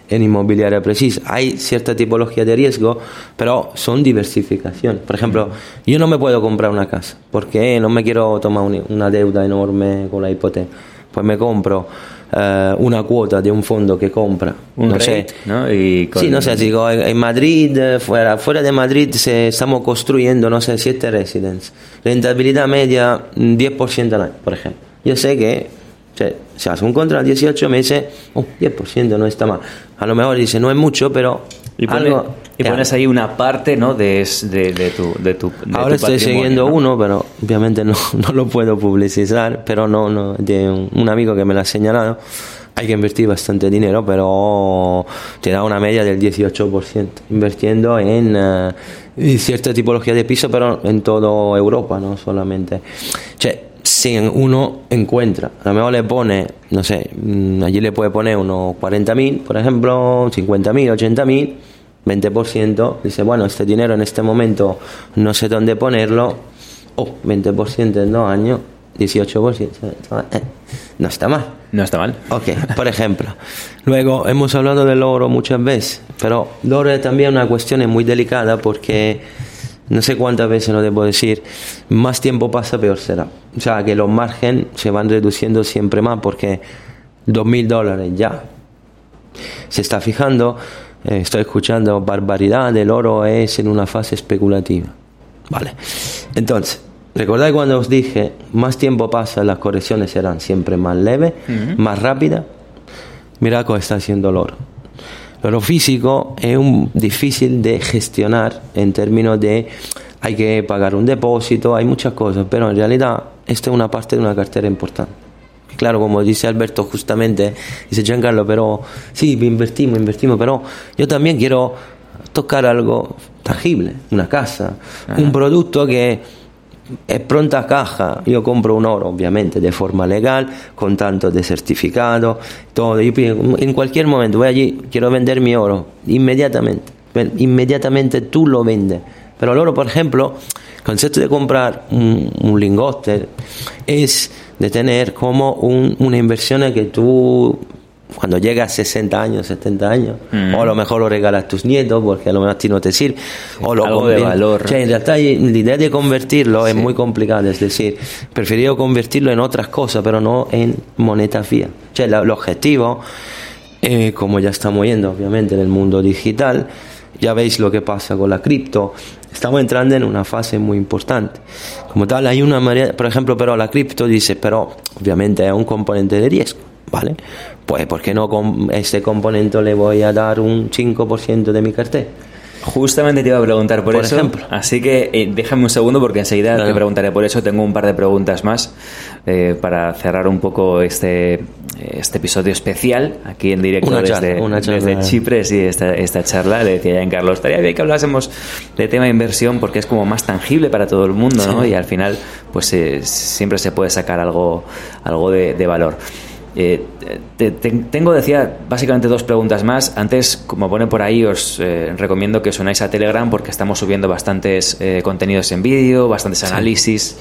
en inmobiliaria precisa. Hay cierta tipología de riesgo, pero son diversificación. Por ejemplo, yo no me puedo comprar una casa porque no me quiero tomar un- una deuda enorme con la hipoteca. Pues me compro eh, una cuota de un fondo que compra, Un no rate, sé, ¿no? Y con- Sí, no sé, digo, en Madrid, eh, fuera, fuera de Madrid se, estamos construyendo, no sé, siete residences. Rentabilidad media, mm, 10% al año, por ejemplo. Yo sé que se, se hace un contrato 18 meses, un 10% no está mal. A lo mejor dice, no es mucho, pero Y, pone- algo... y pones ahí una parte, ¿no? De, de, de tu, de tu de Ahora tu estoy siguiendo ¿no? uno, pero obviamente no, no lo puedo publicitar, pero no, no, de un, un amigo que me lo ha señalado. Hay que invertir bastante dinero, pero te da una media del 18%, invirtiendo en eh, cierta tipología de piso, pero en toda Europa, no solamente. Cioè, si uno encuentra, a lo mejor le pone, no sé, mm, allí le puede poner unos 40.000, por ejemplo, 50.000, 80.000, 20%, dice, bueno, este dinero en este momento no sé dónde ponerlo, oh, 20% en dos años, 18%, eh, no está mal. No está mal. Ok, por ejemplo. Luego hemos hablado del oro muchas veces, pero el oro es también una cuestión muy delicada porque no sé cuántas veces lo debo decir, más tiempo pasa, peor será. O sea, que los márgenes se van reduciendo siempre más porque 2.000 dólares ya. Se está fijando, eh, estoy escuchando barbaridad, el oro es en una fase especulativa. Vale. Entonces, recordad cuando os dije, más tiempo pasa, las correcciones serán siempre más leves, más rápidas. Mirad cómo está haciendo el oro. El oro físico es un, difícil de gestionar en términos de hay que pagar un depósito, hay muchas cosas, pero en realidad esta es una parte de una cartera importante. Claro, como dice Alberto justamente, dice Giancarlo, pero sí, invertimos, invertimos, pero yo también quiero tocar algo tangible, una casa, un producto que es pronta a caja. Yo compro un oro, obviamente, de forma legal, con tanto de certificado, todo. Yo en cualquier momento voy allí, quiero vender mi oro, inmediatamente. Inmediatamente tú lo vendes. Pero el oro, por ejemplo, concepto de comprar un, un lingote es de tener como un- una inversión que tú cuando llegas a 60 años, 70 años, Mm. o a lo mejor lo regalas a tus nietos porque a lo mejor a ti no te sirve, o lo algo de valor. Cioè, en realidad la idea de convertirlo es muy complicada, es decir, preferiría convertirlo en otras cosas, pero no en moneda fía. Cioè, la- el objetivo, eh, como ya estamos yendo obviamente en el mundo digital, ya veis lo que pasa con la cripto, estamos entrando en una fase muy importante. Como tal, hay una manera, por ejemplo, pero la cripto dice, pero obviamente es un componente de riesgo, ¿vale? Pues, ¿por qué no con este componente le voy a dar un 5% de mi cartera? Justamente te iba a preguntar por, Por eso. ejemplo. Así que eh, déjame un segundo porque enseguida Claro. te preguntaré por eso. Tengo un par de preguntas más eh, para cerrar un poco este, este episodio especial aquí en directo Una desde, charla, una charla. desde Chipre. Sí, esta, esta charla. Le decía a Carlos, estaría bien que hablásemos de tema de inversión porque es como más tangible para todo el mundo, ¿no? Y al final, pues eh, siempre se puede sacar algo, algo de, de valor. Eh, te- te- tengo, decía, básicamente dos preguntas más. Antes, como pone por ahí, os eh, recomiendo que os unáis a Telegram porque estamos subiendo bastantes eh, contenidos en vídeo, bastantes análisis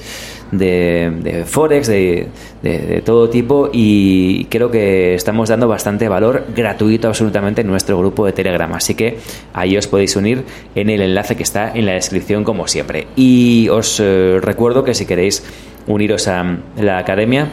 de, de Forex, de, de- de todo tipo y creo que estamos dando bastante valor gratuito absolutamente en nuestro grupo de Telegram. Así que ahí os podéis unir en el enlace que está en la descripción como siempre. Y os eh, recuerdo que si queréis uniros a la academia,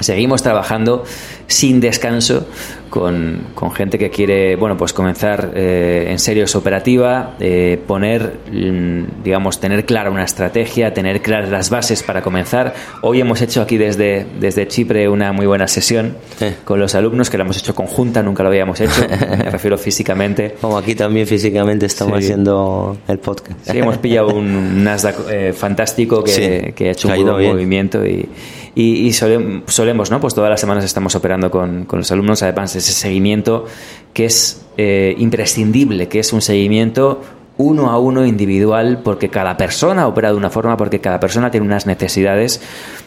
Seguimos trabajando sin descanso con, con gente que quiere, bueno, pues comenzar eh, en serio su operativa, eh, poner, mm, digamos, tener clara una estrategia, tener claras las bases para comenzar. Hoy hemos hecho aquí desde, desde Chipre una muy buena sesión Sí. con los alumnos, que la hemos hecho conjunta, nunca lo habíamos hecho, me refiero físicamente. Como aquí también físicamente estamos Sí. haciendo el podcast. Sí, hemos pillado un Nasdaq eh, fantástico que, Sí, que ha hecho un buen movimiento y, y, y solem- solemos, ¿no? Pues todas las semanas estamos operando con, con los alumnos, además ese seguimiento que es eh, imprescindible, que es un seguimiento uno a uno individual, porque cada persona opera de una forma, porque cada persona tiene unas necesidades.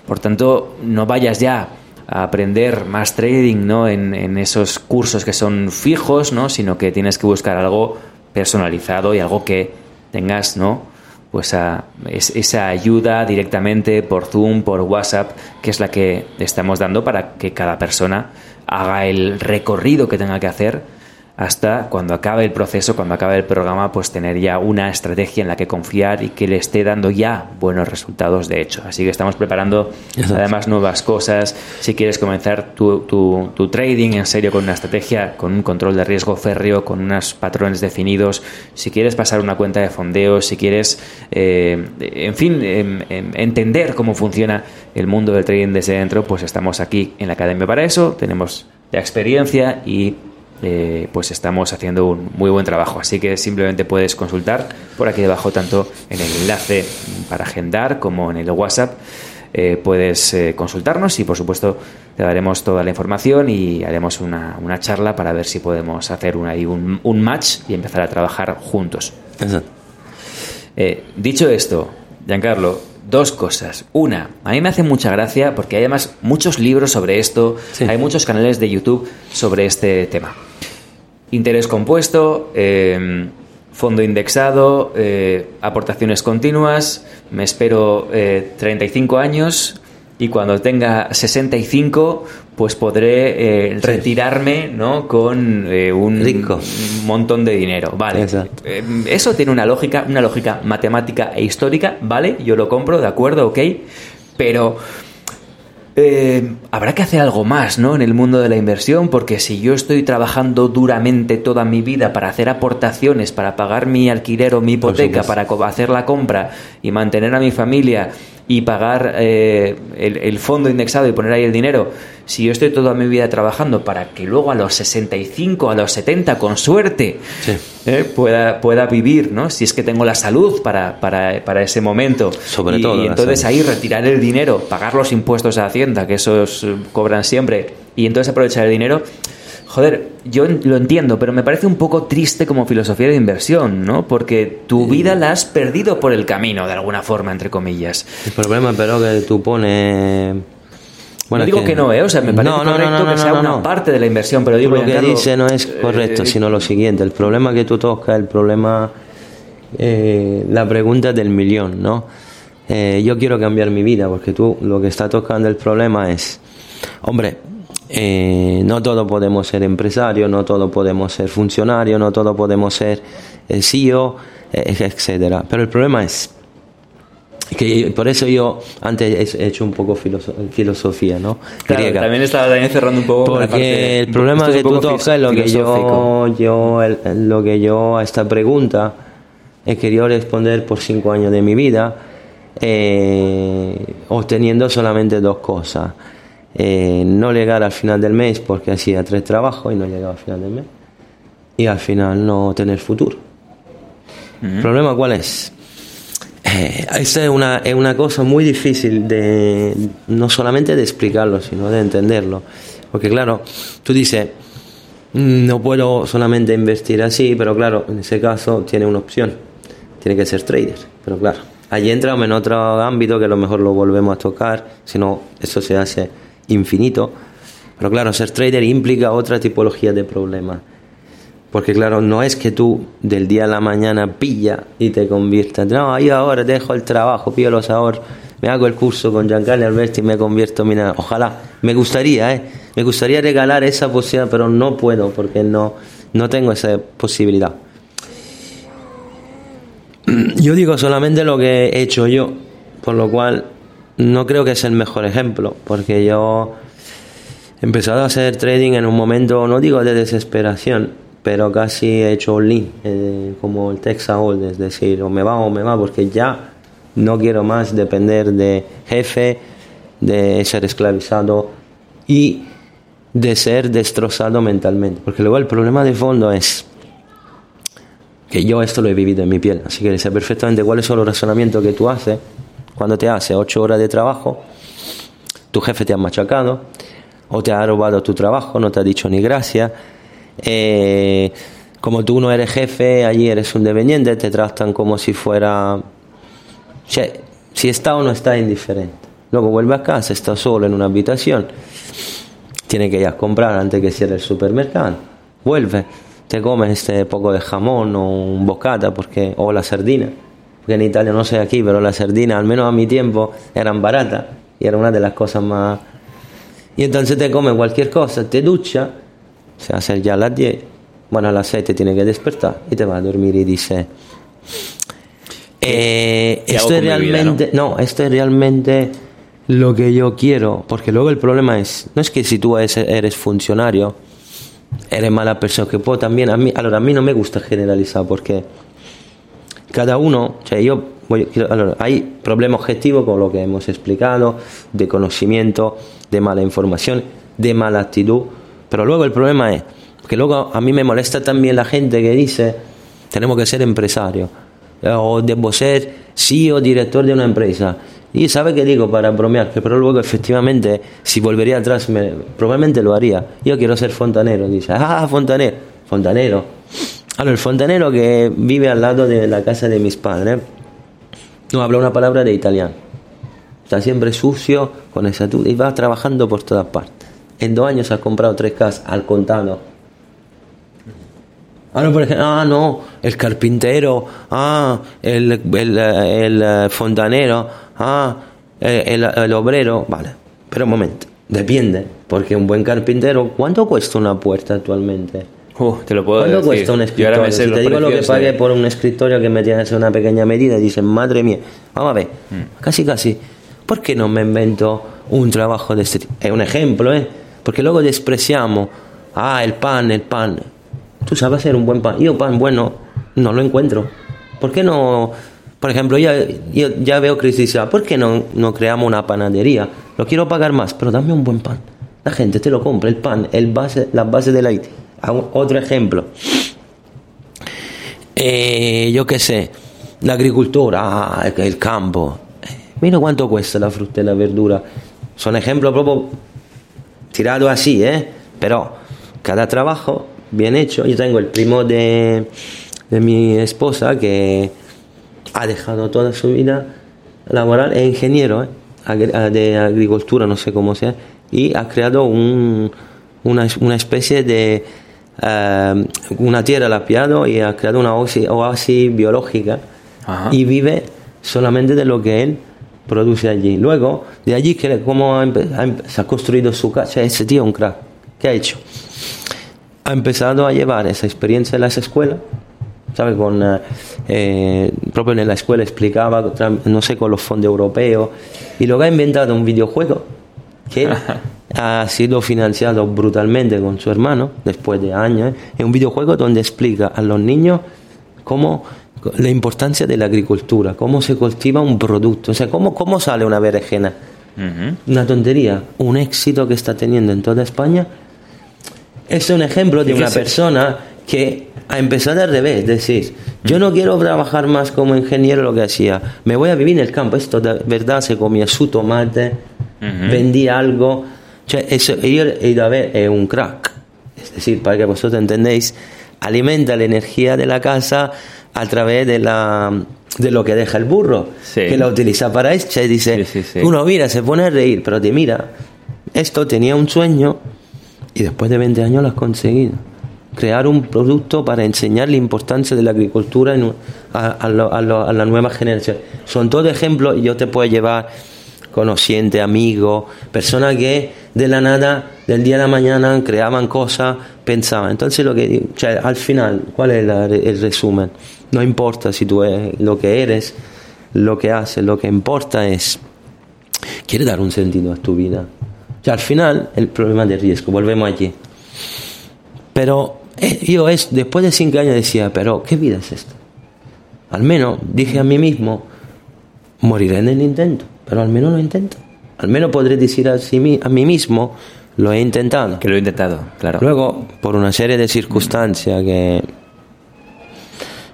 Por tanto, no vayas ya a aprender más trading ¿no? en, en esos cursos que son fijos, ¿no? sino que tienes que buscar algo personalizado y algo que tengas, ¿no? Pues a- es- esa ayuda directamente por Zoom, por WhatsApp, que es la que estamos dando para que cada persona haga el recorrido que tenga que hacer hasta cuando acabe el proceso, cuando acabe el programa, pues tener ya una estrategia en la que confiar y que le esté dando ya buenos resultados de hecho. Así que estamos preparando además nuevas cosas. Si quieres comenzar tu, tu- tu trading en serio con una estrategia, con un control de riesgo férreo, con unos patrones definidos, si quieres pasar una cuenta de fondeo, si quieres, eh, en fin, em, em, entender cómo funciona el mundo del trading desde dentro, pues estamos aquí en la academia para eso. Tenemos la experiencia y eh, pues estamos haciendo un muy buen trabajo. Así que simplemente puedes consultar por aquí debajo, tanto en el enlace para agendar como en el WhatsApp. eh, puedes eh, consultarnos y por supuesto te daremos toda la información y haremos una, una charla para ver si podemos hacer un, un, un match y empezar a trabajar juntos. Exacto. Eh, dicho esto, Giancarlo, dos cosas. Una, a mí me hace mucha gracia porque hay además muchos libros sobre esto, Sí. hay muchos canales de YouTube sobre este tema. Interés compuesto, eh, fondo indexado, eh, aportaciones continuas, me espero eh, 35 años y cuando tenga 65 pues podré eh, retirarme ¿no? con eh, un Rico. montón de dinero. Vale. Exacto. Eh, eso tiene una lógica, una lógica matemática e histórica, ¿vale? Yo lo compro, de acuerdo, ok. Pero eh, habrá que hacer algo más, ¿no? En el mundo de la inversión, porque si yo estoy trabajando duramente toda mi vida para hacer aportaciones, para pagar mi alquiler o mi hipoteca, para hacer la compra y mantener a mi familia y pagar eh, el, el fondo indexado y poner ahí el dinero, si yo estoy toda mi vida trabajando para que luego a los 65, a los 70, con suerte, Sí. eh, pueda, pueda vivir, ¿no? Si es que tengo la salud para, para, para ese momento. Sobre y, todo Y entonces ahí retirar el dinero, pagar los impuestos a Hacienda, que esos eh, cobran siempre, y entonces aprovechar el dinero. Joder, yo lo entiendo, pero me parece un poco triste como filosofía de inversión, ¿no? Porque tu vida la has perdido por el camino, de alguna forma, entre comillas. El problema, pero, que tú pones. no es digo que, no, ¿eh? O sea, me parece No, no, no, correcto no, no, que sea no, una no. parte de la inversión, pero Tú digo lo que dice no es correcto, eh, sino lo siguiente. El problema que tú tocas, el problema, eh, la pregunta del millón, ¿no? Eh, yo quiero cambiar mi vida porque tú lo que está tocando el problema es, hombre, eh, no todos podemos ser empresarios, no todos podemos ser funcionarios, no todos podemos ser eh, CEO, eh, etcétera. Pero el problema es que por eso yo antes he hecho un poco filoso- filosofía, ¿no? Claro, Griega. también estaba también cerrando un poco con la parte- Porque el problema es que tú tocas es lo que yo, yo el- lo que yo a esta pregunta he querido responder por cinco años de mi vida, eh, obteniendo solamente dos cosas. Eh, no llegar al final del mes porque hacía tres trabajos y no llegaba al final del mes. Y al final no tener futuro. ¿El problema cuál es? Eh, esta es una, es una cosa muy difícil de no solamente de explicarlo, sino de entenderlo. Porque claro, tú dices, "Mm, no puedo solamente invertir así, pero claro, en ese caso tiene una opción, tiene que ser trader. Pero claro, allí entramos en otro ámbito que a lo mejor lo volvemos a tocar, si no, eso se hace infinito. Pero claro, ser trader implica otra tipología de problemas. Porque claro, no es que tú del día a la mañana pilla y te conviertas. No, yo ahora dejo el trabajo, pillo los ahorros, me hago el curso con Giancarlo Alberti y me convierto en mina. Ojalá, me gustaría, ¿eh? Me gustaría regalar esa posibilidad, pero no puedo porque no, no tengo esa posibilidad. Yo digo solamente lo que he hecho yo, por lo cual no creo que es el mejor ejemplo, porque yo he empezado a hacer trading en un momento, no digo de desesperación, pero casi he hecho all-in, eh, como el Texas Hold, es decir, o me va o me va, porque ya no quiero más depender de jefe, de ser esclavizado y de ser destrozado mentalmente. Porque luego el problema de fondo es que yo esto lo he vivido en mi piel, así que sé perfectamente cuáles son los razonamientos que tú haces cuando te hace ocho horas de trabajo, tu jefe te ha machacado o te ha robado tu trabajo, no te ha dicho ni gracias. Eh, como tú no eres jefe, allí eres un dependiente, te tratan como si fuera... Si está o no está indiferente. Luego vuelve a casa, está solo en una habitación, tiene que ir a comprar antes que cierre el supermercado. Vuelve, te comes este poco de jamón o un bocata porque, o la sardina. Porque en Italia no sé aquí, pero las sardinas, al menos a mi tiempo, eran baratas y era una de las cosas más. Y entonces te comes cualquier cosa, te ducha, se hace ya a las 10, bueno, a las 6 te tiene que despertar y te vas a dormir y dice. Eh, ¿Qué hago esto es mi vida, realmente. no, esto es realmente lo que yo quiero. Porque luego el problema es. No es que si tú eres, eres funcionario, eres mala persona. Que puedo también. A mí, ahora, a mí no me gusta generalizar porque cada uno, o sea, yo voy- hay problema objetivo con lo que hemos explicado, de conocimiento, de mala información, de mala actitud, pero luego el problema es que luego a mí me molesta también la gente que dice tenemos que ser empresario o debo ser CEO, director de una empresa. Y sabe que digo para bromear, pero luego efectivamente si volvería atrás me- probablemente lo haría. Yo quiero ser fontanero, dice, ah, fontanero, fontanero. El fontanero que vive al lado de la casa de mis padres no habla una palabra de italiano. Está siempre sucio, con tu- y va trabajando por todas partes. En dos años ha comprado tres casas al contado. Ahora, por ejemplo, ah, no, el carpintero, ah, el, eh, fontanero, ah, eh, el, el obrero. Vale, pero un momento, depende, porque un buen carpintero, ¿cuánto cuesta una puerta actualmente? Uh, te lo puedo ¿Cuánto decir. cuesta un escritorio? Si te digo lo que pagué de- por un escritorio que me tiene que hacer una pequeña medida, y dicen, madre mía, vamos a ver, Mm. casi casi, ¿por qué no me invento un trabajo de este tipo? Es un ejemplo, ¿eh? Porque luego despreciamos, ah, el pan, el pan. Tú sabes hacer un buen pan. Yo pan bueno no lo encuentro. ¿Por qué no? Por ejemplo, ya, yo ya veo crisis, ¿por qué no, no creamos una panadería? Lo quiero pagar más, pero dame un buen pan. La gente te lo compra, el pan, el base, la base del Haití. Otro ejemplo. Eh, yo qué sé, la agricultura, ah, el campo. Mira cuánto cuesta la fruta y la verdura. Son ejemplos proprio tirados así, ¿eh? Pero cada trabajo bien hecho. Yo tengo el primo de, de mi esposa que ha dejado toda su vida laboral, es ingeniero ¿eh? Ah, de agricultura, no sé cómo sea, y ha creado un- una, una especie de eh, una tierra lapiado y ha creado una oasis, oasis biológica Ajá. y vive solamente de lo que él produce allí. Luego, de allí, que como ha, ha se ha construido su casa, ese tío un crack. ¿Qué ha hecho? Ha empezado a llevar esa experiencia en las escuelas, ¿sabes? Con, eh, eh, propio en la escuela explicaba, no sé, con los fondos europeos, y luego ha inventado un videojuego que ha sido financiado brutalmente con su hermano, después de años. ¿eh? Es un videojuego donde explica a los niños cómo la importancia de la agricultura, cómo se cultiva un producto, o sea, cómo, cómo sale una berenjena. Una tontería, un éxito que está teniendo en toda España. Es un ejemplo de una persona que ha empezado al revés, es decir, yo no quiero trabajar más como ingeniero lo que hacía, me voy a vivir en el campo, esto de verdad se comía su tomate, vendía algo, cioè, ido a ver, es un crack, es decir, para que vosotros entendéis, alimenta la energía de la casa a través de la de lo que deja el burro, Sí. que la utiliza para esto y dice, Sí, sí, sí. uno mira, se pone a reír, pero te mira, esto tenía un sueño y después de 20 años lo has conseguido. Crear un producto para enseñar la importancia de la agricultura en- a, a lo- a lo- a la nueva generación. Son todos ejemplos y yo te puedo llevar conociente, amigo, personas que de la nada, del día a la mañana, creaban cosas, pensaban. Entonces, lo que al final, ¿cuál es el resumen? No importa si tú eres lo que eres, lo que haces, lo que importa es quiere dar un sentido a tu vida. Cioè, al final, el problema del riesgo, volvemos allí. Pero eh, yo es, después de cinco años decía, pero ¿qué vida es esta? Al menos dije a mí mismo, moriré en el intento, pero al menos lo intento. Al menos podré decir a, sí a mí mismo, lo he intentado. Que lo he intentado, claro. Luego, por una serie de circunstancias que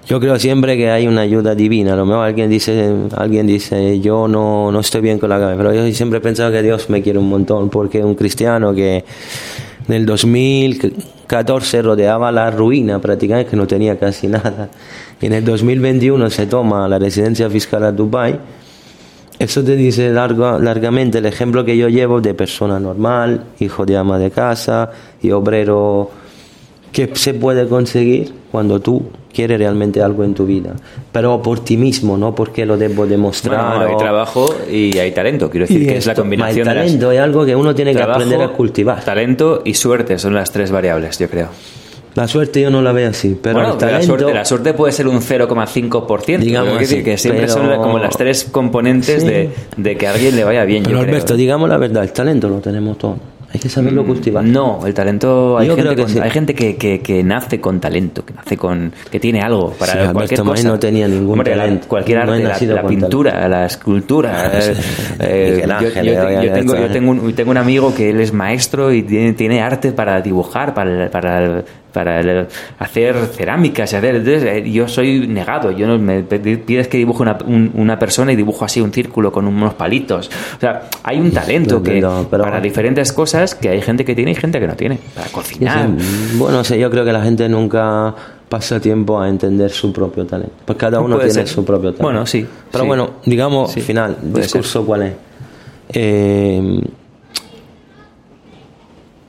yo creo siempre que hay una ayuda divina. A lo mejor alguien dice, alguien dice, yo no, no estoy bien con la cabeza, pero yo siempre he pensado que Dios me quiere un montón, porque un cristiano que en el 2014 rodeaba la ruina prácticamente, que no tenía casi nada, y en el 2021 se toma la residencia fiscal a Dubai eso te dice largo, largamente el ejemplo que yo llevo de persona normal, hijo de ama de casa y obrero que se puede conseguir cuando tú quieres realmente algo en tu vida, pero por ti mismo, no porque lo debo demostrar. Bueno, hay o- trabajo y hay talento. Quiero decir Y que es la combinación el de las- talento es algo que uno tiene que aprender a cultivar. Talento y suerte son las tres variables, yo creo. La suerte yo no la veo así, pero bueno, el la, suerte, la suerte puede ser un 0,5%. Digamos así, que siempre pero- son como las tres componentes Sí. de, de que a alguien le vaya bien. Pero creo. Alberto, digamos la verdad, el talento lo tenemos todos. Hay que saberlo cultivar. No, el talento hay Yo gente, que con- sí. hay gente que, que, que nace con talento, que nace con que tiene algo para Sí, Alberto cualquier May cosa. no tenía ningún Hombre, la- talento. cualquier No he arte, la, la pintura, la escultura. Yo, tengo un amigo que él es maestro y tiene, tiene arte para dibujar, para, para, para el- hacer cerámicas. y hacer- entonces, eh, yo soy negado. Yo no me pides que dibuje una, un- una persona y dibujo así un círculo con unos palitos. O sea, hay un talento que pero- para diferentes cosas que hay gente que tiene y gente que no tiene. Para cocinar. bueno, sé, yo creo que la gente nunca pasa tiempo a entender su propio talento. Pues cada uno tiene ser. su propio talento. Bueno, sí, Pero sí. bueno, digamos, Sí, final, discurso cuál es. Eh,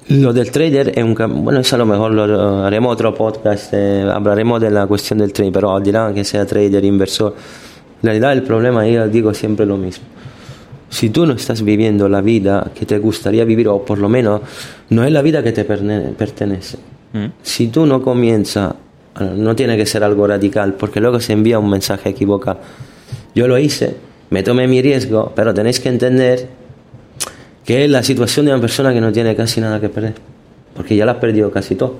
lo del trader es un bueno eso a lo mejor lo, haremos otro podcast eh, hablaremos de la cuestión del trading pero al dirán que sea trader inversor. En realidad el problema yo digo siempre lo mismo. Si tú no estás viviendo la vida que te gustaría vivir o por lo menos no es la vida que te pertenece. Mm. si tú no comienzas no tiene que ser algo radical porque luego se envía un mensaje equivocado. Yo lo hice me tomé mi riesgo pero tenéis que entender que es la situación de una persona que no tiene casi nada que perder, porque ya la has perdido casi todo.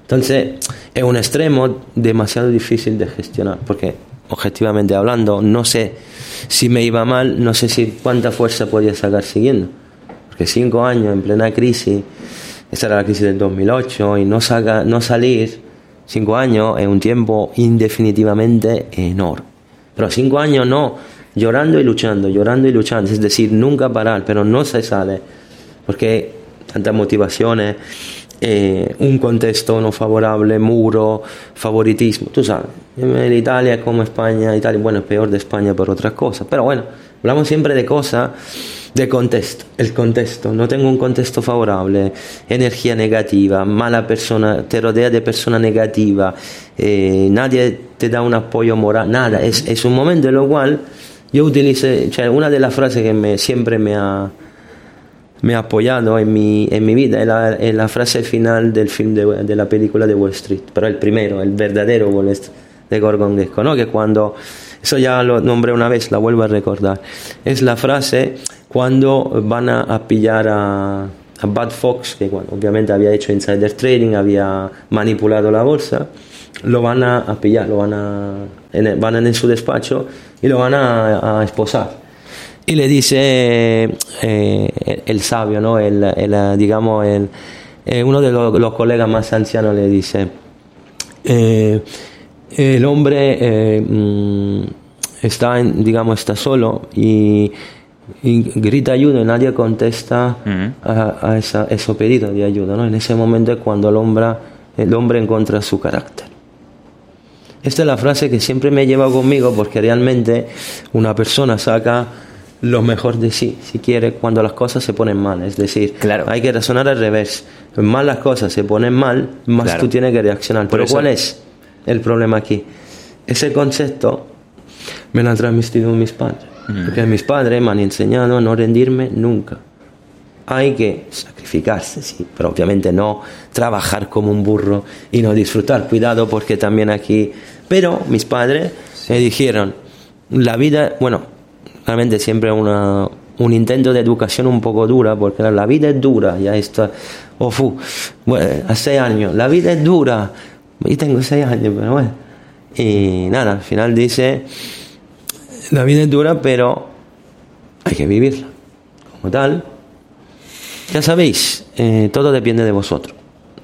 Entonces, es un extremo demasiado difícil de gestionar, porque objetivamente hablando, no sé si me iba mal, no sé si cuánta fuerza podía sacar siguiendo, porque cinco años en plena crisis, esa era la crisis del 2008, y no, saca, no salir cinco años es un tiempo indefinitivamente enorme. Pero cinco años no, llorando y luchando, llorando y luchando, es decir, nunca parar, pero no se sale, porque tantas motivaciones, eh, un contexto no favorable, muro, favoritismo, tú sabes, en Italia como España, Italia, bueno, es peor de España por otras cosas, pero bueno, hablamos siempre de cosas de contexto, el contexto, no tengo un contexto favorable, energía negativa, mala persona, te rodea de persona negativa, eh, nadie te da un apoyo moral, nada, es, es un momento en lo cual yo utilicé, cioè, una de las frases que me, siempre me ha, me ha apoyado en mi, en mi vida es la, es la frase final del film de, de la película de Wall Street, pero el primero, el verdadero Wall Street de Gordon Gekko, ¿no? que cuando, eso ya lo nombré una vez, la vuelvo a recordar, es la frase cuando van a, a pillar a, a Bud Fox, que bueno, obviamente había hecho insider trading, había manipulado la bolsa, lo van a, a pillar, lo van a, en el- van en su despacho y lo van a, a esposar. Y le dice eh, el, el sabio, ¿no? el, el, digamos, el, eh, uno de los, los colegas más ancianos le dice, eh, el hombre eh, mm, está, en- digamos, está solo y, y grita ayuda y nadie contesta a, a esa, pedido de ayuda. ¿no? En ese momento es cuando el hombre, el hombre encuentra su carácter. Esta es la frase que siempre me lleva conmigo porque realmente una persona saca lo mejor de sí, si quiere, cuando las cosas se ponen mal. Es decir, Claro. hay que razonar al revés. Más las cosas se ponen mal, más Claro. tú tienes que reaccionar. Por Pero eso- ¿cuál es el problema aquí? Ese concepto me lo han transmitido mis padres. Porque mis padres me han enseñado a no rendirme nunca. Hay que sacrificarse, sí, pero obviamente no trabajar como un burro y no disfrutar. Cuidado porque también aquí... Pero mis padres me dijeron, la vida, bueno, realmente siempre una, un intento de educación un poco dura, porque la vida es dura, ya está, oh, fu, bueno, seis años, la vida es dura, y tengo seis años, pero bueno. Y nada, al final dice, la vida es dura, pero hay que vivirla. Como tal, ya sabéis, eh, todo depende de vosotros.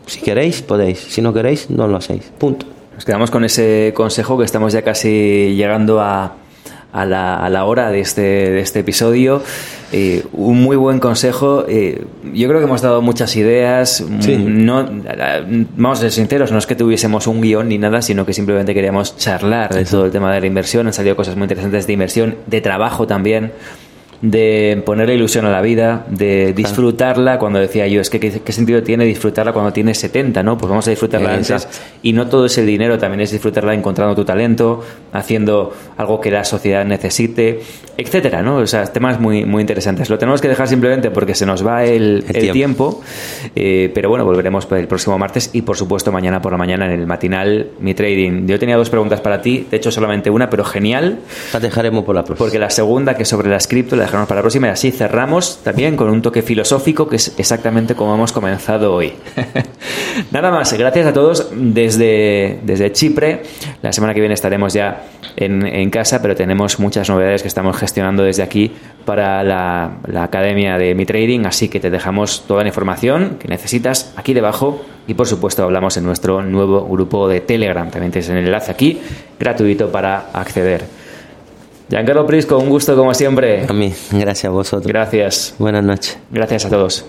Si queréis, podéis. Si no queréis, no lo hacéis. Punto. Nos quedamos con ese consejo que estamos ya casi llegando a, a la, a la hora de este, de este episodio. Eh, un muy buen consejo. Eh, yo creo que hemos dado muchas ideas. Sí. No, vamos a ser sinceros, no es que tuviésemos un guion ni nada, sino que simplemente queríamos charlar de todo el tema de la inversión. Han salido cosas muy interesantes de inversión, de trabajo también. De ponerle ilusión a la vida, de disfrutarla. Cuando decía yo, es que qué, qué sentido tiene disfrutarla cuando tienes 70, ¿no? Pues vamos a disfrutarla antes. Exacto. Y no todo es el dinero, también es disfrutarla encontrando tu talento, haciendo algo que la sociedad necesite, etcétera, ¿no? O sea, temas muy, muy interesantes. Lo tenemos que dejar simplemente porque se nos va el, El el tiempo. tiempo, eh, pero bueno, volveremos el próximo martes y por supuesto mañana por la mañana en el matinal Mi Trading. Yo tenía dos preguntas para ti, de hecho solamente una, pero genial, La dejaremos por la próxima. porque la segunda, que sobre las cripto, la dejamos para la próxima y así cerramos también con un toque filosófico que es exactamente como hemos comenzado hoy. Nada más, gracias a todos desde, desde Chipre. La semana que viene estaremos ya en, en casa, pero tenemos muchas novedades que estamos gestionando desde aquí para la, la academia de Mi Trading, así que te dejamos toda la información que necesitas aquí debajo y por supuesto hablamos en nuestro nuevo grupo de Telegram. También tienes el enlace aquí, gratuito para acceder. Giancarlo Prisco, un gusto como siempre. A mí, gracias a vosotros. Gracias. Buenas noches. Gracias a todos.